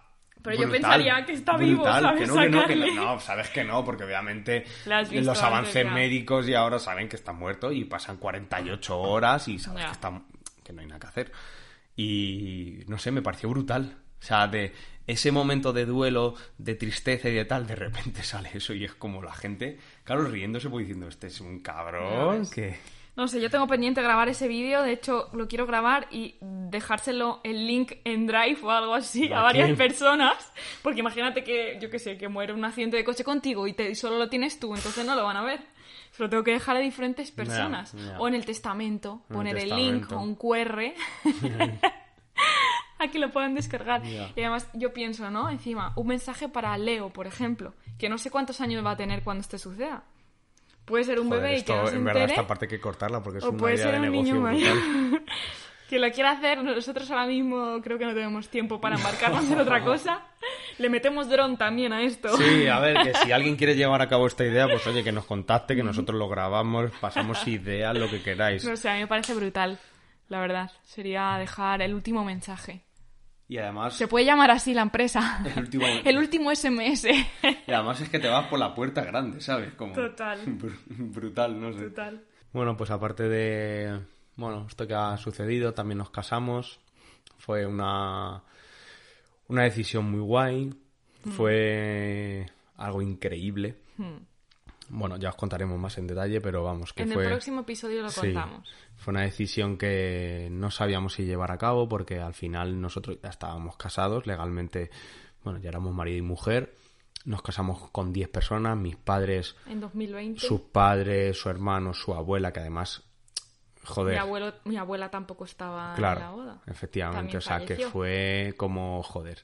Pero yo pensaría que está vivo, ¿sabes? Que no, que no, que no, no, sabes que no, porque obviamente los avances antes médicos y ahora saben que está muerto y pasan 48 horas y sabes Ya. que, está, que no hay nada que hacer. Y no sé, me pareció brutal. O sea, de ese momento de duelo, de tristeza y de tal, de repente sale eso y es como la gente, claro, riéndose pues diciendo, este es un cabrón que... No sé, yo tengo pendiente grabar ese vídeo, de hecho lo quiero grabar y dejárselo el link en Drive o algo así a ¿A varias quién? personas, porque imagínate que, yo qué sé, que muere un accidente de coche contigo y, te, y solo lo tienes tú, entonces no lo van a ver. Se lo tengo que dejar a diferentes personas. O en el testamento, En el poner el, link testamento. o un QR a que lo puedan descargar. Y además yo pienso, ¿no? Encima, un mensaje para Leo, por ejemplo, que no sé cuántos años va a tener cuando esto suceda. Puede ser un Joder, bebé y que no se en verdad esta parte hay que cortarla porque es O una puede idea ser de un negocio niño mayor. que lo quiera hacer. Nosotros ahora mismo creo que no tenemos tiempo para embarcarnos en otra cosa. Le metemos dron también a esto. Sí, a ver, que si alguien quiere llevar a cabo esta idea, pues oye, que nos contacte, que nosotros lo grabamos, pasamos ideas, lo que queráis. No sé, a mí me parece brutal, la verdad. Sería dejar el último mensaje. Y además, Se puede llamar así la empresa. El último- El último SMS. y además es que te vas por la puerta grande, ¿sabes? Como Total. br- brutal, no sé. Total. Bueno, pues aparte de bueno, esto que ha sucedido, también nos casamos. Fue una una decisión muy guay. Fue algo increíble. Bueno, ya os contaremos más en detalle, pero vamos, que En fue el próximo episodio lo Sí, contamos. fue una decisión que no sabíamos si llevar a cabo porque al final nosotros ya estábamos casados legalmente, bueno, ya éramos marido y mujer. Nos casamos con 10 personas, mis padres, En 2020. sus padres, su hermano, su abuela, que además, joder, Mi, abuelo, mi abuela tampoco estaba claro, en la boda. efectivamente, También o sea, que fue como, joder.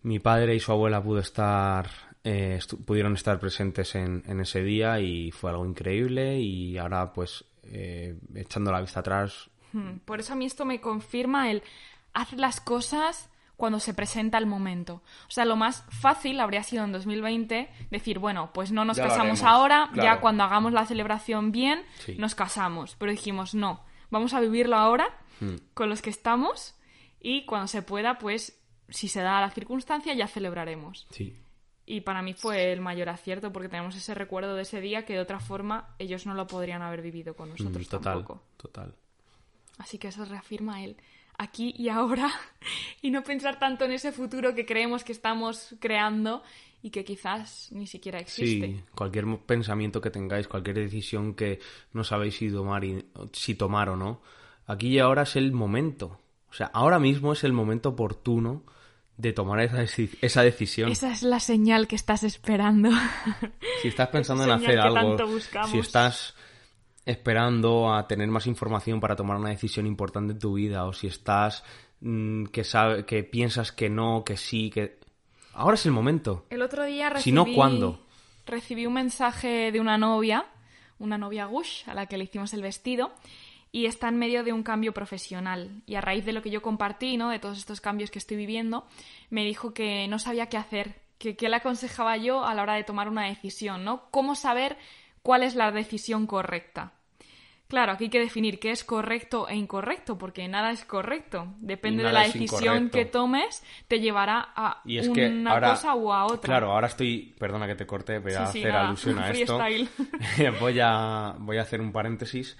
Mi padre y su abuela pudo estar, eh, estu- pudieron estar presentes en, en ese día y fue algo increíble y ahora pues eh, echando la vista atrás Hmm, Por eso a mí esto me confirma el haz las cosas cuando se presenta el momento. O sea, lo más fácil habría sido en 2020 decir, bueno, pues no nos Ya casamos haremos, ahora, ya cuando hagamos la celebración bien, Sí. nos casamos. Pero dijimos, no, vamos a vivirlo ahora Hmm. con los que estamos y cuando se pueda, pues si se da la circunstancia, ya celebraremos. Sí. Y para mí fue el mayor acierto porque tenemos ese recuerdo de ese día que de otra forma ellos no lo podrían haber vivido con nosotros Mm, total, tampoco. total. Así que eso reafirma el aquí y ahora y no pensar tanto en ese futuro que creemos que estamos creando y que quizás ni siquiera existe. Sí, cualquier pensamiento que tengáis, cualquier decisión que no sabéis si tomar, y- si tomar o no, aquí y ahora es el momento. O sea, ahora mismo es el momento oportuno de tomar esa, esa decisión. Esa es la señal que estás esperando. Si estás pensando en hacer algo, si estás esperando a tener más información para tomar una decisión importante en tu vida, o si estás mm, que sabe, que piensas que no, que sí, que ahora es el momento. El otro día recibí... Si no, ¿cuándo? Recibí un mensaje de una novia, una novia Gush, a la que le hicimos el vestido, y está en medio de un cambio profesional. Y a raíz de lo que yo compartí, ¿no? De todos estos cambios que estoy viviendo, me dijo que no sabía qué hacer, que qué le aconsejaba yo a la hora de tomar una decisión, ¿no? Cómo saber cuál es la decisión correcta. Claro, aquí hay que definir qué es correcto e incorrecto, porque nada es correcto. Depende de la decisión incorrecto. que tomes, te llevará a Y es una ahora, cosa u a otra. Claro, ahora estoy, perdona que te corte, voy a Sí, sí, hacer nada, alusión a esto. voy a voy a hacer un paréntesis.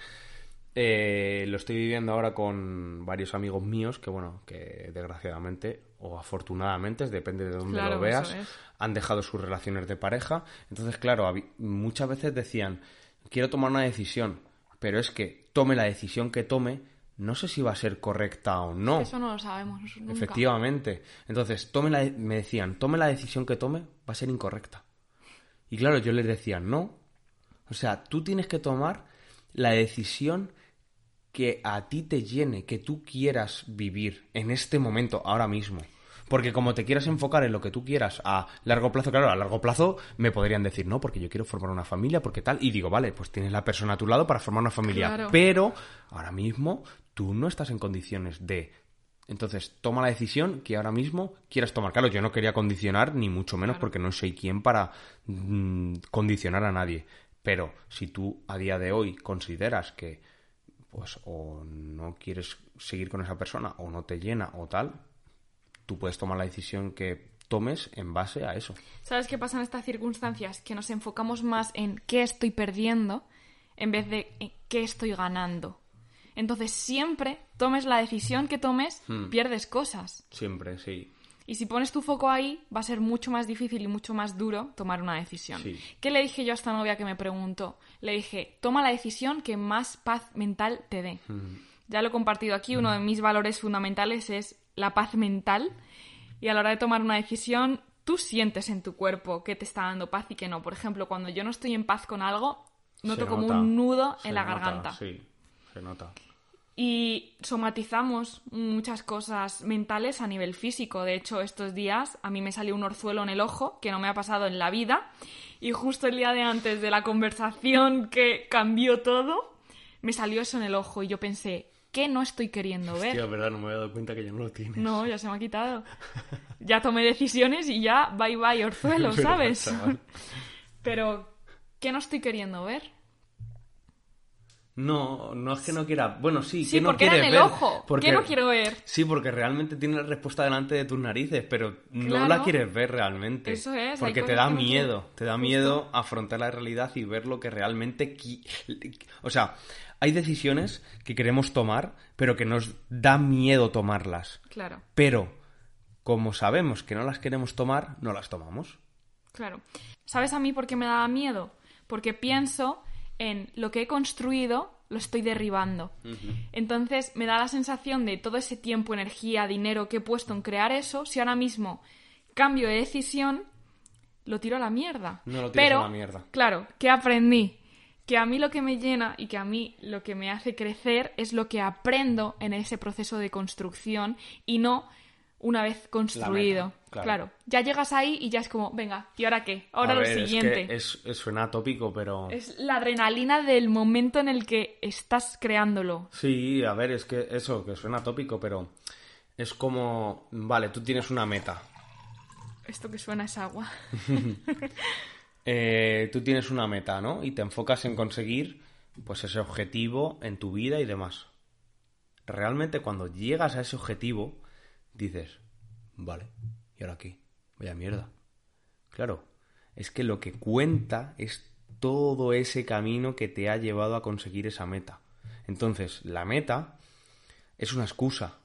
Eh, lo estoy viviendo ahora con varios amigos míos que, bueno, que desgraciadamente o afortunadamente, depende de dónde Claro, lo veas, es. han dejado sus relaciones de pareja. Entonces, claro, muchas veces decían, quiero tomar una decisión, pero es que tome la decisión que tome, no sé si va a ser correcta o no. Eso no lo sabemos nunca. Efectivamente. Entonces, tome la, me decían, tome la decisión que tome, va a ser incorrecta. Y claro, yo les decía, no. O sea, tú tienes que tomar la decisión que a ti te llene, que tú quieras vivir en este momento, ahora mismo. Porque como te quieras enfocar en lo que tú quieras a largo plazo, claro, a largo plazo me podrían decir, no, porque yo quiero formar una familia, porque tal. Y digo, vale, pues tienes la persona a tu lado para formar una familia. Claro. Pero ahora mismo tú no estás en condiciones de entonces, toma la decisión que ahora mismo quieras tomar. Claro, yo no quería condicionar, ni mucho menos, Claro. porque no soy quien para mm, condicionar a nadie. Pero si tú a día de hoy consideras que, pues, o no quieres seguir con esa persona, o no te llena, o tal, tú puedes tomar la decisión que tomes en base a eso. ¿Sabes qué pasa en estas circunstancias? Que nos enfocamos más en qué estoy perdiendo en vez de en qué estoy ganando. Entonces, siempre tomes la decisión que tomes, Hmm. pierdes cosas. Siempre, sí. Y si pones tu foco ahí, va a ser mucho más difícil y mucho más duro tomar una decisión. Sí. ¿Qué le dije yo a esta novia que me preguntó? Le dije, toma la decisión que más paz mental te dé. Ya lo he compartido aquí, uno de mis valores fundamentales es la paz mental. Y a la hora de tomar una decisión, tú sientes en tu cuerpo qué te está dando paz y qué no. Por ejemplo, cuando yo no estoy en paz con algo, noto Se como nota, un nudo se en la nota, garganta. Sí, se nota. Y somatizamos muchas cosas mentales a nivel físico. De hecho, estos días a mí me salió un orzuelo en el ojo que no me ha pasado en la vida. Y justo el día de antes de la conversación que cambió todo, me salió eso en el ojo. Y yo pensé, ¿qué no estoy queriendo ver? Hostia, verdad, no me había dado cuenta que ya no lo tienes. No, ya se me ha quitado. Ya tomé decisiones y ya bye bye orzuelo, ¿sabes? Pero, ¿qué no estoy queriendo ver? No, no es que no quiera. Bueno, sí, Sí, que no era quieres en el ver, ojo. porque- ¿Qué no quiero ver? Sí, porque realmente tiene la respuesta delante de tus narices, pero no Claro. la quieres ver realmente. Eso es, Porque te da no miedo, te da Justo. miedo afrontar la realidad y ver lo que realmente... qui- O sea, hay decisiones que queremos tomar, pero que nos da miedo tomarlas. Claro. Pero, como sabemos que no las queremos tomar, no las tomamos. Claro. ¿Sabes a mí por qué me daba miedo? Porque pienso en lo que he construido, lo estoy derribando. Entonces me da la sensación de todo ese tiempo, energía, dinero que he puesto en crear eso, si ahora mismo cambio de decisión, lo tiro a la mierda. No lo Pero, a la mierda. Claro, ¿qué aprendí? Que a mí lo que me llena y que a mí lo que me hace crecer es lo que aprendo en ese proceso de construcción y no una vez construido. claro. claro. Ya llegas ahí y ya es como, venga, ¿y ahora qué? Ahora A lo ver, es que siguiente. Es es- suena tópico, pero... Es la adrenalina del momento en el que estás creándolo. Sí, a ver, es que eso, que suena tópico, pero es como, vale, tú tienes una meta. Esto que suena es agua. Eh, tú tienes una meta, ¿no? Y te enfocas en conseguir, pues, ese objetivo en tu vida y demás. Realmente cuando llegas a ese objetivo, dices, vale, ¿y ahora qué? Vaya mierda. Claro, es que lo que cuenta es todo ese camino que te ha llevado a conseguir esa meta. Entonces, la meta es una excusa.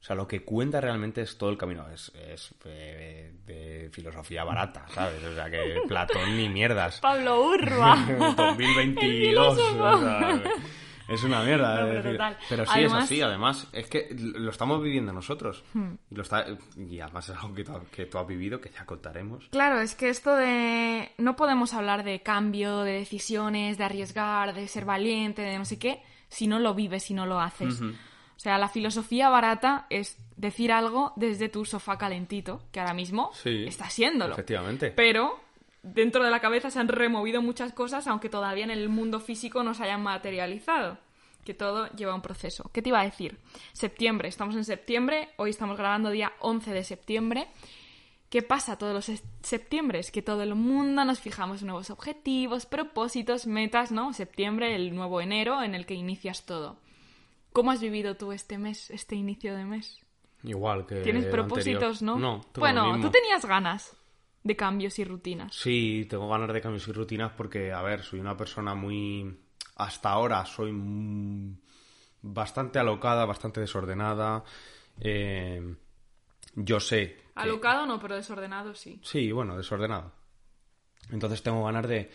O sea, lo que cuenta realmente es todo el camino. Es, es eh, de filosofía barata, ¿sabes? O sea, que Platón ni mierdas. Pablo Urba. 2022. Es una mierda. No, pero decir, total. pero sí Además- Hmm. es así, además. Es que lo estamos viviendo nosotros. Lo está, y además es algo que tú, que tú has vivido, que ya contaremos. Claro, es que esto de... No podemos hablar de cambio, de decisiones, de arriesgar, de ser valiente, de no sé qué, si no lo vives, si no lo haces. O sea, la filosofía barata es decir algo desde tu sofá calentito, que ahora mismo Sí, está siéndolo. Efectivamente. Pero dentro de la cabeza se han removido muchas cosas, aunque todavía en el mundo físico no se hayan materializado. Que todo lleva un proceso. ¿Qué te iba a decir? Septiembre, estamos en septiembre, hoy estamos grabando día 11 de septiembre. ¿Qué pasa todos los es- septiembres? Que todo el mundo nos fijamos en nuevos objetivos, propósitos, metas, ¿no? Septiembre, el nuevo enero en el que inicias todo. ¿Cómo has vivido tú este mes, este inicio de mes? Igual que. ¿Tienes propósitos, anterior. no? No, bueno, tú tenías ganas de cambios y rutinas. Sí, tengo ganas de cambios y rutinas porque, a ver, soy una persona muy... Hasta ahora soy bastante alocada, bastante desordenada. eh, Yo sé... que- Alocado no, pero desordenado sí. Sí, bueno, desordenado. Entonces tengo ganas de...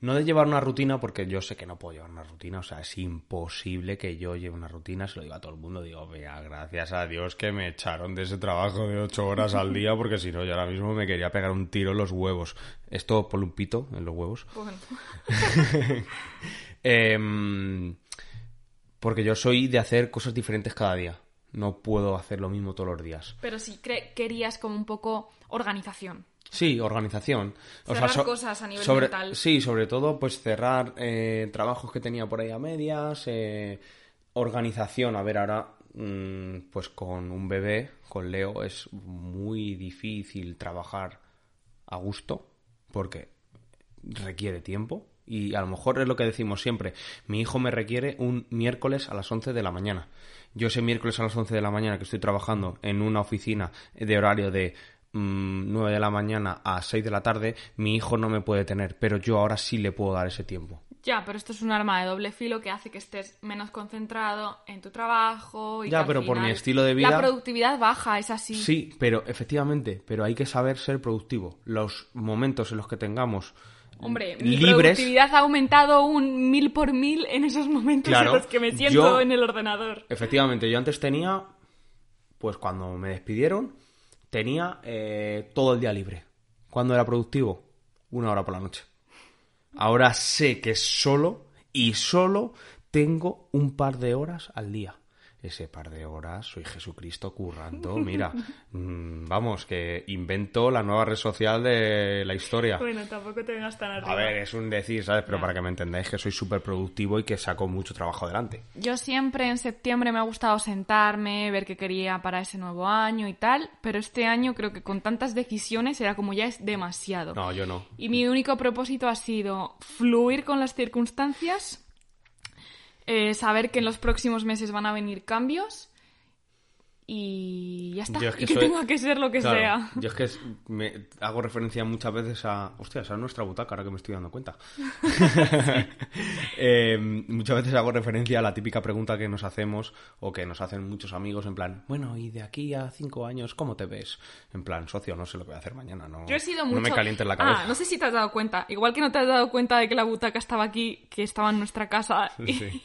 No de llevar una rutina porque yo sé que no puedo llevar una rutina, o sea, es imposible que yo lleve una rutina, se lo digo a todo el mundo, digo, vea, gracias a Dios que me echaron de ese trabajo de ocho horas al día porque si no yo ahora mismo me quería pegar un tiro en los huevos. Esto por un pito en los huevos. Bueno, Em, porque yo soy de hacer cosas diferentes cada día. No puedo hacer lo mismo todos los días. pero sí querías como un poco organización. Sí, organización. Cerrar cosas a nivel sobre- mental. Sí, sobre todo, pues cerrar eh, trabajos que tenía por ahí a medias. eh, organización. A ver, ahora, mm, pues con un bebé, con Leo, es muy difícil trabajar a gusto porque requiere tiempo. Y a lo mejor es lo que decimos siempre. Mi hijo me requiere un miércoles a las 11 de la mañana. Yo ese miércoles a las 11 de la mañana que estoy trabajando en una oficina de horario de mm, 9 de la mañana a 6 de la tarde, mi hijo no me puede tener, pero yo ahora sí le puedo dar ese tiempo. Ya, pero esto es un arma de doble filo que hace que estés menos concentrado en tu trabajo. Y Ya, que al pero por mi estilo de vida- La productividad baja, es así. Sí, pero efectivamente, pero hay que saber ser productivo. Los momentos en los que tengamos Hombre, mi libres productividad ha aumentado un mil por mil en esos momentos Claro, en los que me siento yo- en el ordenador. Efectivamente, yo antes tenía, pues cuando me despidieron, tenía eh, todo el día libre. ¿Cuándo era productivo? Una hora por la noche. Ahora sé que solo y solo tengo un par de horas al día. Ese par de horas soy Jesucristo currando. Mira, mm, vamos, que invento la nueva red social de la historia. Bueno, tampoco te vengas tan arriba. A ver, es un decir, ¿sabes? Pero Ya. para que me entendáis que soy súper productivo y que saco mucho trabajo adelante. Yo siempre en septiembre me ha gustado sentarme, ver qué quería para ese nuevo año y tal, pero este año creo que con tantas decisiones era como ya es demasiado. No, yo no. Y mi único propósito ha sido fluir con las circunstancias, eh, saber que en los próximos meses van a venir cambios y ya está. Yo es que y que soy- tenga que ser lo que Claro, sea. Yo es que es- me hago referencia muchas veces a. Hostia, esa es nuestra butaca, ahora que me estoy dando cuenta. Eh, muchas veces hago referencia a la típica pregunta que nos hacemos o que nos hacen muchos amigos, en plan, bueno, y de aquí a cinco años, ¿cómo te ves? En plan, socio, no sé lo que voy a hacer mañana, no, Yo he sido no me calientes la cabeza. Ah, no sé si te has dado cuenta. Igual que no te has dado cuenta de que la butaca estaba aquí, que estaba en nuestra casa. Sí.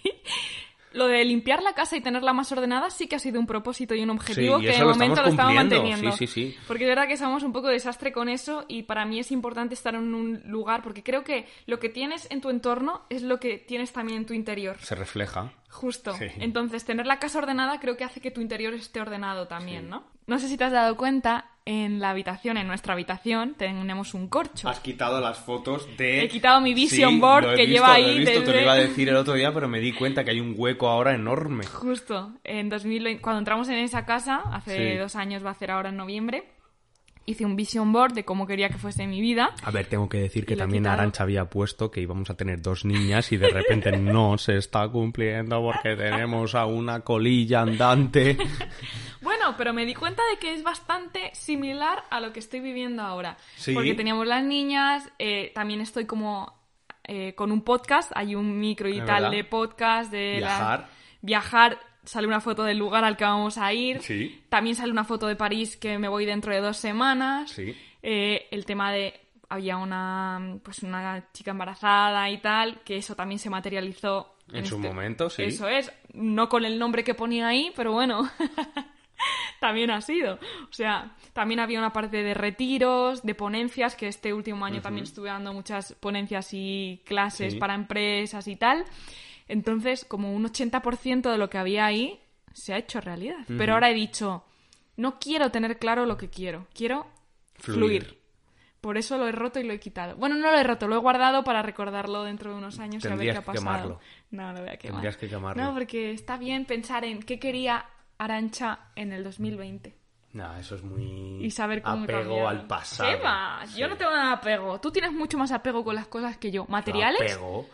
Lo de limpiar la casa y tenerla más ordenada sí que ha sido un propósito y un objetivo Sí, y que de momento lo estamos manteniendo. Sí, sí, sí. Porque es verdad que somos un poco desastre con eso y para mí es importante estar en un lugar porque creo que lo que tienes en tu entorno es lo que tienes también en tu interior. Se refleja. Justo. Entonces, tener la casa ordenada creo que hace que tu interior esté ordenado también. ¿no? no sé si te has dado cuenta, en la habitación, en nuestra habitación, tenemos un corcho. Has quitado las fotos de... He quitado mi vision board que lleva ahí Lo he visto, desde- te lo iba a decir el otro día, pero me di cuenta que hay un hueco ahora enorme. Justo, en 2020, cuando entramos en esa casa, hace Sí. dos años va a ser ahora en noviembre, hice un vision board de cómo quería que fuese mi vida. A ver, tengo que decir que lo he también. Arancha había puesto que íbamos a tener dos niñas y de repente no se está cumpliendo porque tenemos a una colilla andante. Bueno, pero me di cuenta de que es bastante similar a lo que estoy viviendo ahora. Sí. Porque teníamos las niñas, eh, también estoy como eh, con un podcast, hay un micro y tal verdad. de podcast, de la- Viajar. viajar, sale una foto del lugar al que vamos a ir. Sí. También sale una foto de París que me voy dentro de dos semanas. Sí. Eh, el tema de había una pues una chica embarazada y tal, que eso también se materializó En su momento, sí. Eso es, no con el nombre que ponía ahí, pero bueno, también ha sido. O sea, también había una parte de retiros, de ponencias, que este último año también estuve dando muchas ponencias y clases Sí. para empresas y tal. Entonces, como un 80% de lo que había ahí se ha hecho realidad. Pero ahora he dicho, no quiero tener claro lo que quiero, quiero Fluir. fluir. Por eso lo he roto y lo he quitado. Bueno, no lo he roto, lo he guardado para recordarlo dentro de unos años y a ver qué ha pasado. quemarlo. No, lo voy a quemar. Tendrías que quemarlo. No, porque está bien pensar en qué quería Arancha en el 2020 No, eso es muy... y saber cómo Apego al pasado. ¿Qué va? Sí. Yo no tengo nada de apego. Tú tienes mucho más apego con las cosas que yo. ¿Materiales? Apego.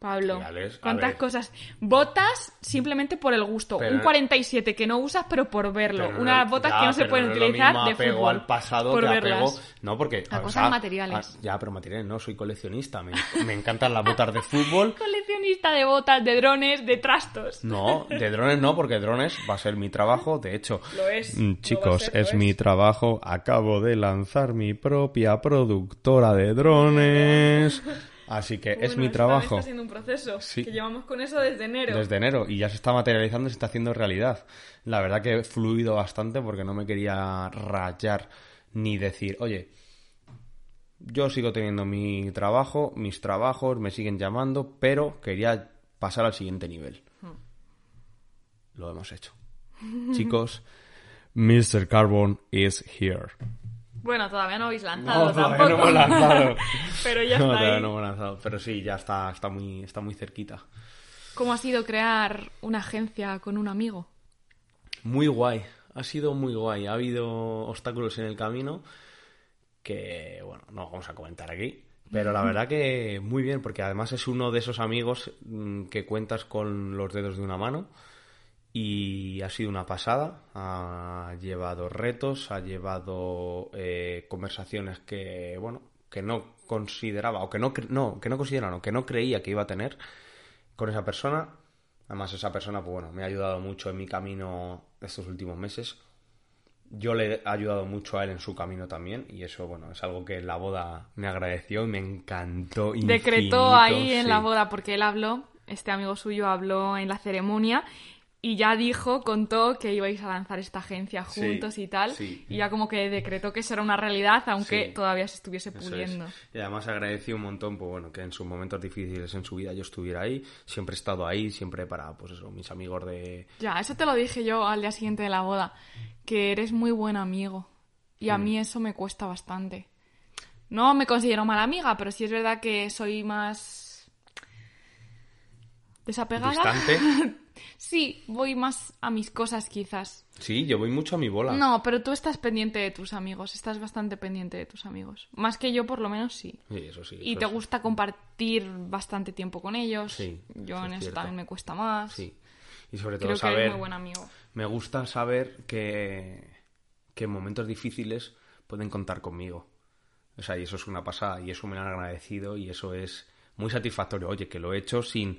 Pablo, a ¿cuántas ver. cosas? Botas simplemente por el gusto. Pero- un 47 que no usas, pero por verlo. Pero no- Unas botas ya, que no se pueden no utilizar de apego fútbol. al pasado por que verlas. apego... No, porque... A cosas sea, materiales. a- ya, pero materiales no, soy coleccionista. Me, me encantan las botas de fútbol. Coleccionista de botas, de drones, de trastos. No, de drones no, porque drones va a ser mi trabajo. De hecho, Lo es. mm, Lo chicos, ser, lo es es. mi trabajo. Acabo de lanzar mi propia productora de drones. Así que es mi trabajo. Está siendo un proceso. Sí. Que llevamos con eso desde enero. Desde enero y ya se está materializando y se está haciendo realidad. La verdad que he fluido bastante porque no me quería rayar ni decir, oye, yo sigo teniendo mi trabajo, mis trabajos, me siguen llamando, pero quería pasar al siguiente nivel. Lo hemos hecho. Chicos, Mr. Carbon is here. Bueno, todavía no habéis lanzado No, todavía tampoco. no hemos lanzado. Pero ya No, está todavía ahí. no hemos lanzado, pero sí, ya está, está muy, está muy cerquita. ¿Cómo ha sido crear una agencia con un amigo? Muy guay, ha sido muy guay. Ha habido obstáculos en el camino que, bueno, no vamos a comentar aquí. Pero la verdad que muy bien, porque además es uno de esos amigos mm, que cuentas con los dedos de una mano y ha sido una pasada. Ha llevado retos, ha llevado eh, conversaciones que, bueno, que no consideraba, o que no, no, que no consideraba, no, que no creía que iba a tener con esa persona. Además, esa persona, pues bueno, me ha ayudado mucho en mi camino estos últimos meses. Yo le he ayudado mucho a él en su camino también, y eso, bueno, es algo que en la boda me agradeció y me encantó. Decretó infinito, ahí en sí. la boda porque él habló, este amigo suyo habló en la ceremonia y ya dijo, contó que ibais a lanzar esta agencia Sí, juntos y tal. sí. Y ya como que decretó que eso era una realidad, aunque Sí. todavía se estuviese Eso es. puliendo. Y además agradecí un montón, pues bueno, que en sus momentos difíciles en su vida yo estuviera ahí. Siempre he estado ahí, siempre para, pues eso, mis amigos de... Ya, eso te lo dije yo al día siguiente de la boda, que eres muy buen amigo. Y a Mm. mí eso me cuesta bastante. No me considero mala amiga, pero sí es verdad que soy más desapegada. Distante. Sí, voy más a mis cosas quizás. Sí, yo voy mucho a mi bola. No, pero tú estás pendiente de tus amigos, estás bastante pendiente de tus amigos. Más que yo, por lo menos, sí. Sí, eso sí. Y eso te es- gusta compartir bastante tiempo con ellos. Sí, yo eso en es eso cierto. también me cuesta más. Sí. Y sobre todo Creo que saber... eres muy buen amigo. Me gusta saber que, que en momentos difíciles pueden contar conmigo. O sea, y eso es una pasada, y eso me lo han agradecido, y eso es muy satisfactorio. Oye, que lo he hecho sin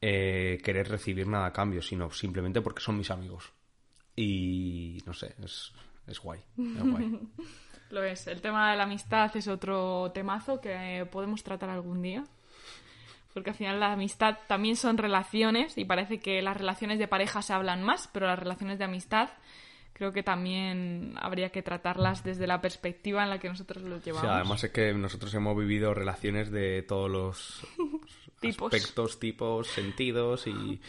eh, querer recibir nada a cambio, sino simplemente porque son mis amigos. Y no sé, es, es guay. Es guay. Lo es. El tema de la amistad es otro temazo que podemos tratar algún día. Porque al final la amistad también son relaciones y parece que las relaciones de pareja se hablan más, pero las relaciones de amistad creo que también habría que tratarlas desde la perspectiva en la que nosotros los O llevamos. sea, además es que nosotros hemos vivido relaciones de todos los Tipos. aspectos, tipos, sentidos y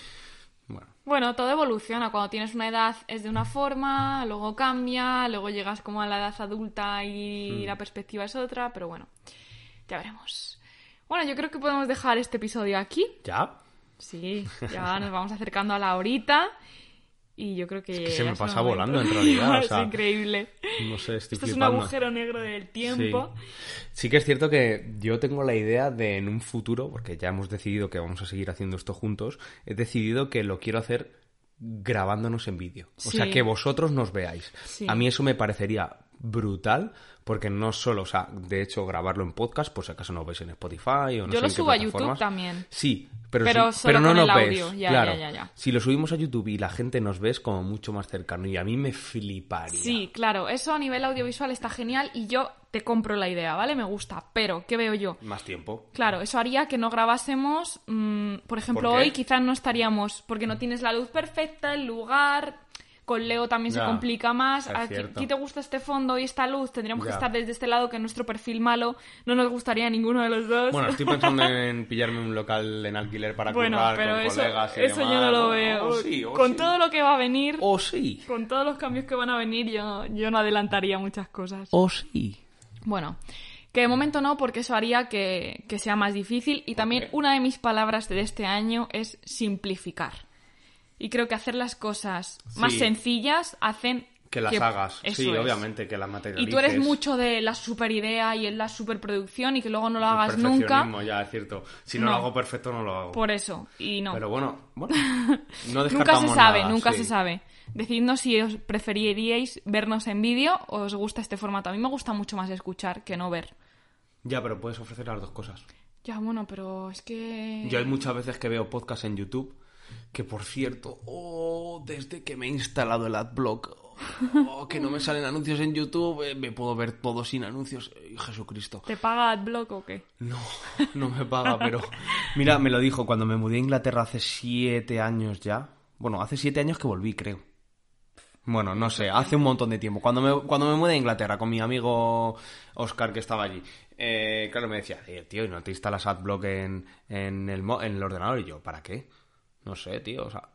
Bueno, Bueno, todo evoluciona. Cuando tienes una edad es de una forma, luego cambia, luego llegas como a la edad adulta y la perspectiva es otra, pero bueno, ya veremos. Bueno, yo creo que podemos dejar este episodio aquí. ¿ya? Sí, ya nos vamos acercando a la horita y yo creo que... que se me es pasa volando, en realidad, o sea, es increíble. No sé, estoy Esto es un agujero negro del tiempo. Sí. Sí que es cierto que yo tengo la idea de en un futuro, porque ya hemos decidido que vamos a seguir haciendo esto juntos, he decidido que lo quiero hacer grabándonos en vídeo. O Sí. sea, que vosotros nos veáis. Sí. A mí eso me parecería brutal, porque no solo, o sea, de hecho, grabarlo en podcast, pues si acaso no veis en Spotify o no Yo sé lo subo a YouTube también. Sí, pero, Pero solo pero no nos ves. audio, ya, claro. ya, ya, ya. Si lo subimos a YouTube y la gente nos ve es como mucho más cercano y a mí me fliparía. Sí, claro, eso a nivel audiovisual está genial y yo te compro la idea, ¿vale? Me gusta, pero ¿qué veo yo? Más tiempo. Claro, eso haría que no grabásemos, mm, por ejemplo, ¿Por hoy quizás no estaríamos, porque no tienes la luz perfecta, el lugar, con Leo también se complica más, es a ti, cierto. ti te gusta este fondo y esta luz, tendríamos que estar desde este lado, que nuestro perfil malo no nos gustaría a ninguno de los dos. Bueno, estoy pensando en pillarme un local en alquiler para Bueno, currar pero con eso, colegas y eso yo no lo veo. o sí, o con sí. todo lo que va a venir, O sí. con todos los cambios que van a venir, yo, yo no adelantaría muchas cosas. O sí. Bueno, que de momento no, porque eso haría que, que sea más difícil. Y también una de mis palabras de este año es simplificar. Y creo que hacer las cosas más sencillas hacen Que las hagas. Eso sí, es. obviamente, que las materialices. Y tú eres mucho de la super idea y en la superproducción y que luego no lo hagas nunca. Perfeccionismo, ya es cierto. Si no, No. lo hago perfecto, no lo hago. Por eso. Y no. Pero bueno, bueno. No Nunca se sabe, nada, nunca sí. se sabe. Decidnos si os preferiríais vernos en vídeo o os gusta este formato. A mí me gusta mucho más escuchar que no ver. Ya, pero puedes ofrecer las dos cosas. Ya, bueno, pero es que... Yo hay muchas veces que veo podcast en YouTube que, por cierto, oh, desde que me he instalado el AdBlock, oh, que no me salen anuncios en YouTube, eh, me puedo ver todo sin anuncios. Eh, Jesucristo. ¿Te paga AdBlock o qué? No, no me paga, pero... Mira, me lo dijo cuando me mudé a Inglaterra hace siete años ya. Bueno, hace siete años que volví, creo. Bueno, no sé, hace un montón de tiempo. Cuando me, cuando me mudé a Inglaterra con mi amigo Oscar, que estaba allí, eh, claro, me decía, "Eh, tío, ¿y no te instalas AdBlock en, en, el, en el ordenador? Y yo, ¿para qué? No sé, tío, o sea...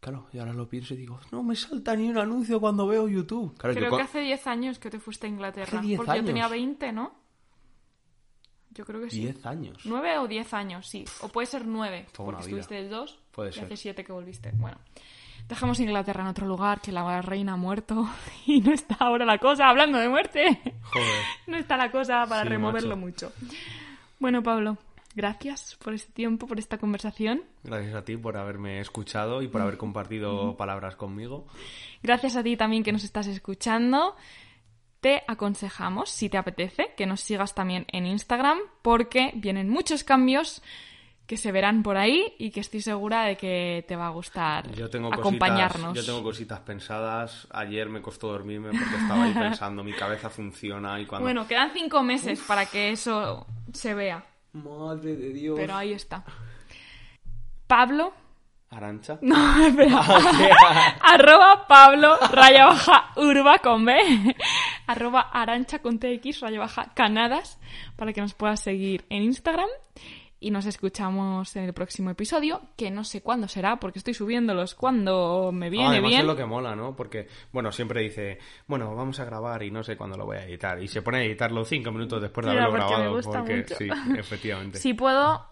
Claro, y ahora lo pienso y digo, no me salta ni un anuncio cuando veo YouTube. Claro, Creo que hace 10 años que te fuiste a Inglaterra. Hace 10 porque yo tenía años. 20, ¿no? Yo creo que sí. 10 años. 9 o 10 años, sí. O puede ser 9, Toda una porque vida. estuviste 2 Puede y ser. hace 7 que volviste. Bueno, dejamos Inglaterra en otro lugar, que la reina ha muerto y no está ahora la cosa, hablando de muerte. Joder. No está la cosa para Sí, removerlo macho. mucho. Bueno, Pablo, gracias por este tiempo, por esta conversación. Gracias a ti por haberme escuchado y por haber compartido palabras conmigo. Gracias a ti también que nos estás escuchando. Te aconsejamos, si te apetece, que nos sigas también en Instagram, porque vienen muchos cambios que se verán por ahí y que estoy segura de que te va a gustar Yo tengo acompañarnos. Cositas, yo tengo cositas pensadas. Ayer me costó dormirme porque estaba ahí pensando, mi cabeza funciona y cuando... Bueno, quedan cinco meses para que eso se vea, Madre de Dios. pero ahí está. Pablo, Arancha. no, espera, arroba Pablo raya baja urba con B, arroba arancha con TX raya baja canadas para que nos puedas seguir en Instagram y nos escuchamos en el próximo episodio, que no sé cuándo será porque estoy subiéndolos cuando me viene Además bien. es lo que mola, ¿no? Porque, bueno, siempre dice, bueno, vamos a grabar y no sé cuándo lo voy a editar. Y se pone a editarlo cinco minutos después de haberlo porque me grabado. gusta porque, mucho. sí, efectivamente. Si puedo,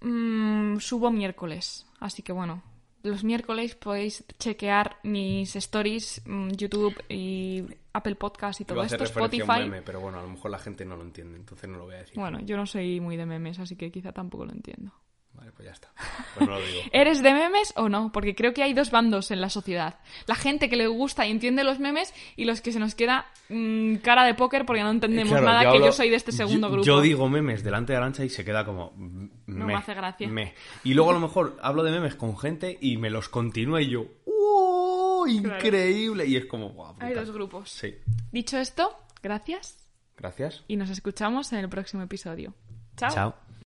mm, subo miércoles. Así que bueno, los miércoles podéis chequear mis stories, mm, YouTube y Apple Podcast y todo Iba a hacer esto, referencia a un Spotify. meme, pero bueno, a lo mejor la gente no lo entiende, entonces no lo voy a decir. Bueno, yo no soy muy de memes, así que quizá tampoco lo entiendo. Vale, pues ya está. Pues no lo digo. ¿Eres de memes o no? Porque creo que hay dos bandos en la sociedad. La gente que le gusta y entiende los memes y los que se nos queda mm, cara de póker porque no entendemos Claro, nada, que hablo- yo soy de este segundo yo- grupo. Yo digo memes delante de Arancha y se queda como... mm, No me hace gracia. me. Y luego a lo mejor hablo de memes con gente y me los continúa y yo... ¡Oh! Increíble. Y es como... Wow, Hay dos grupos. Sí. Dicho esto, gracias Gracias. y nos escuchamos en el próximo episodio. Chao. Chao.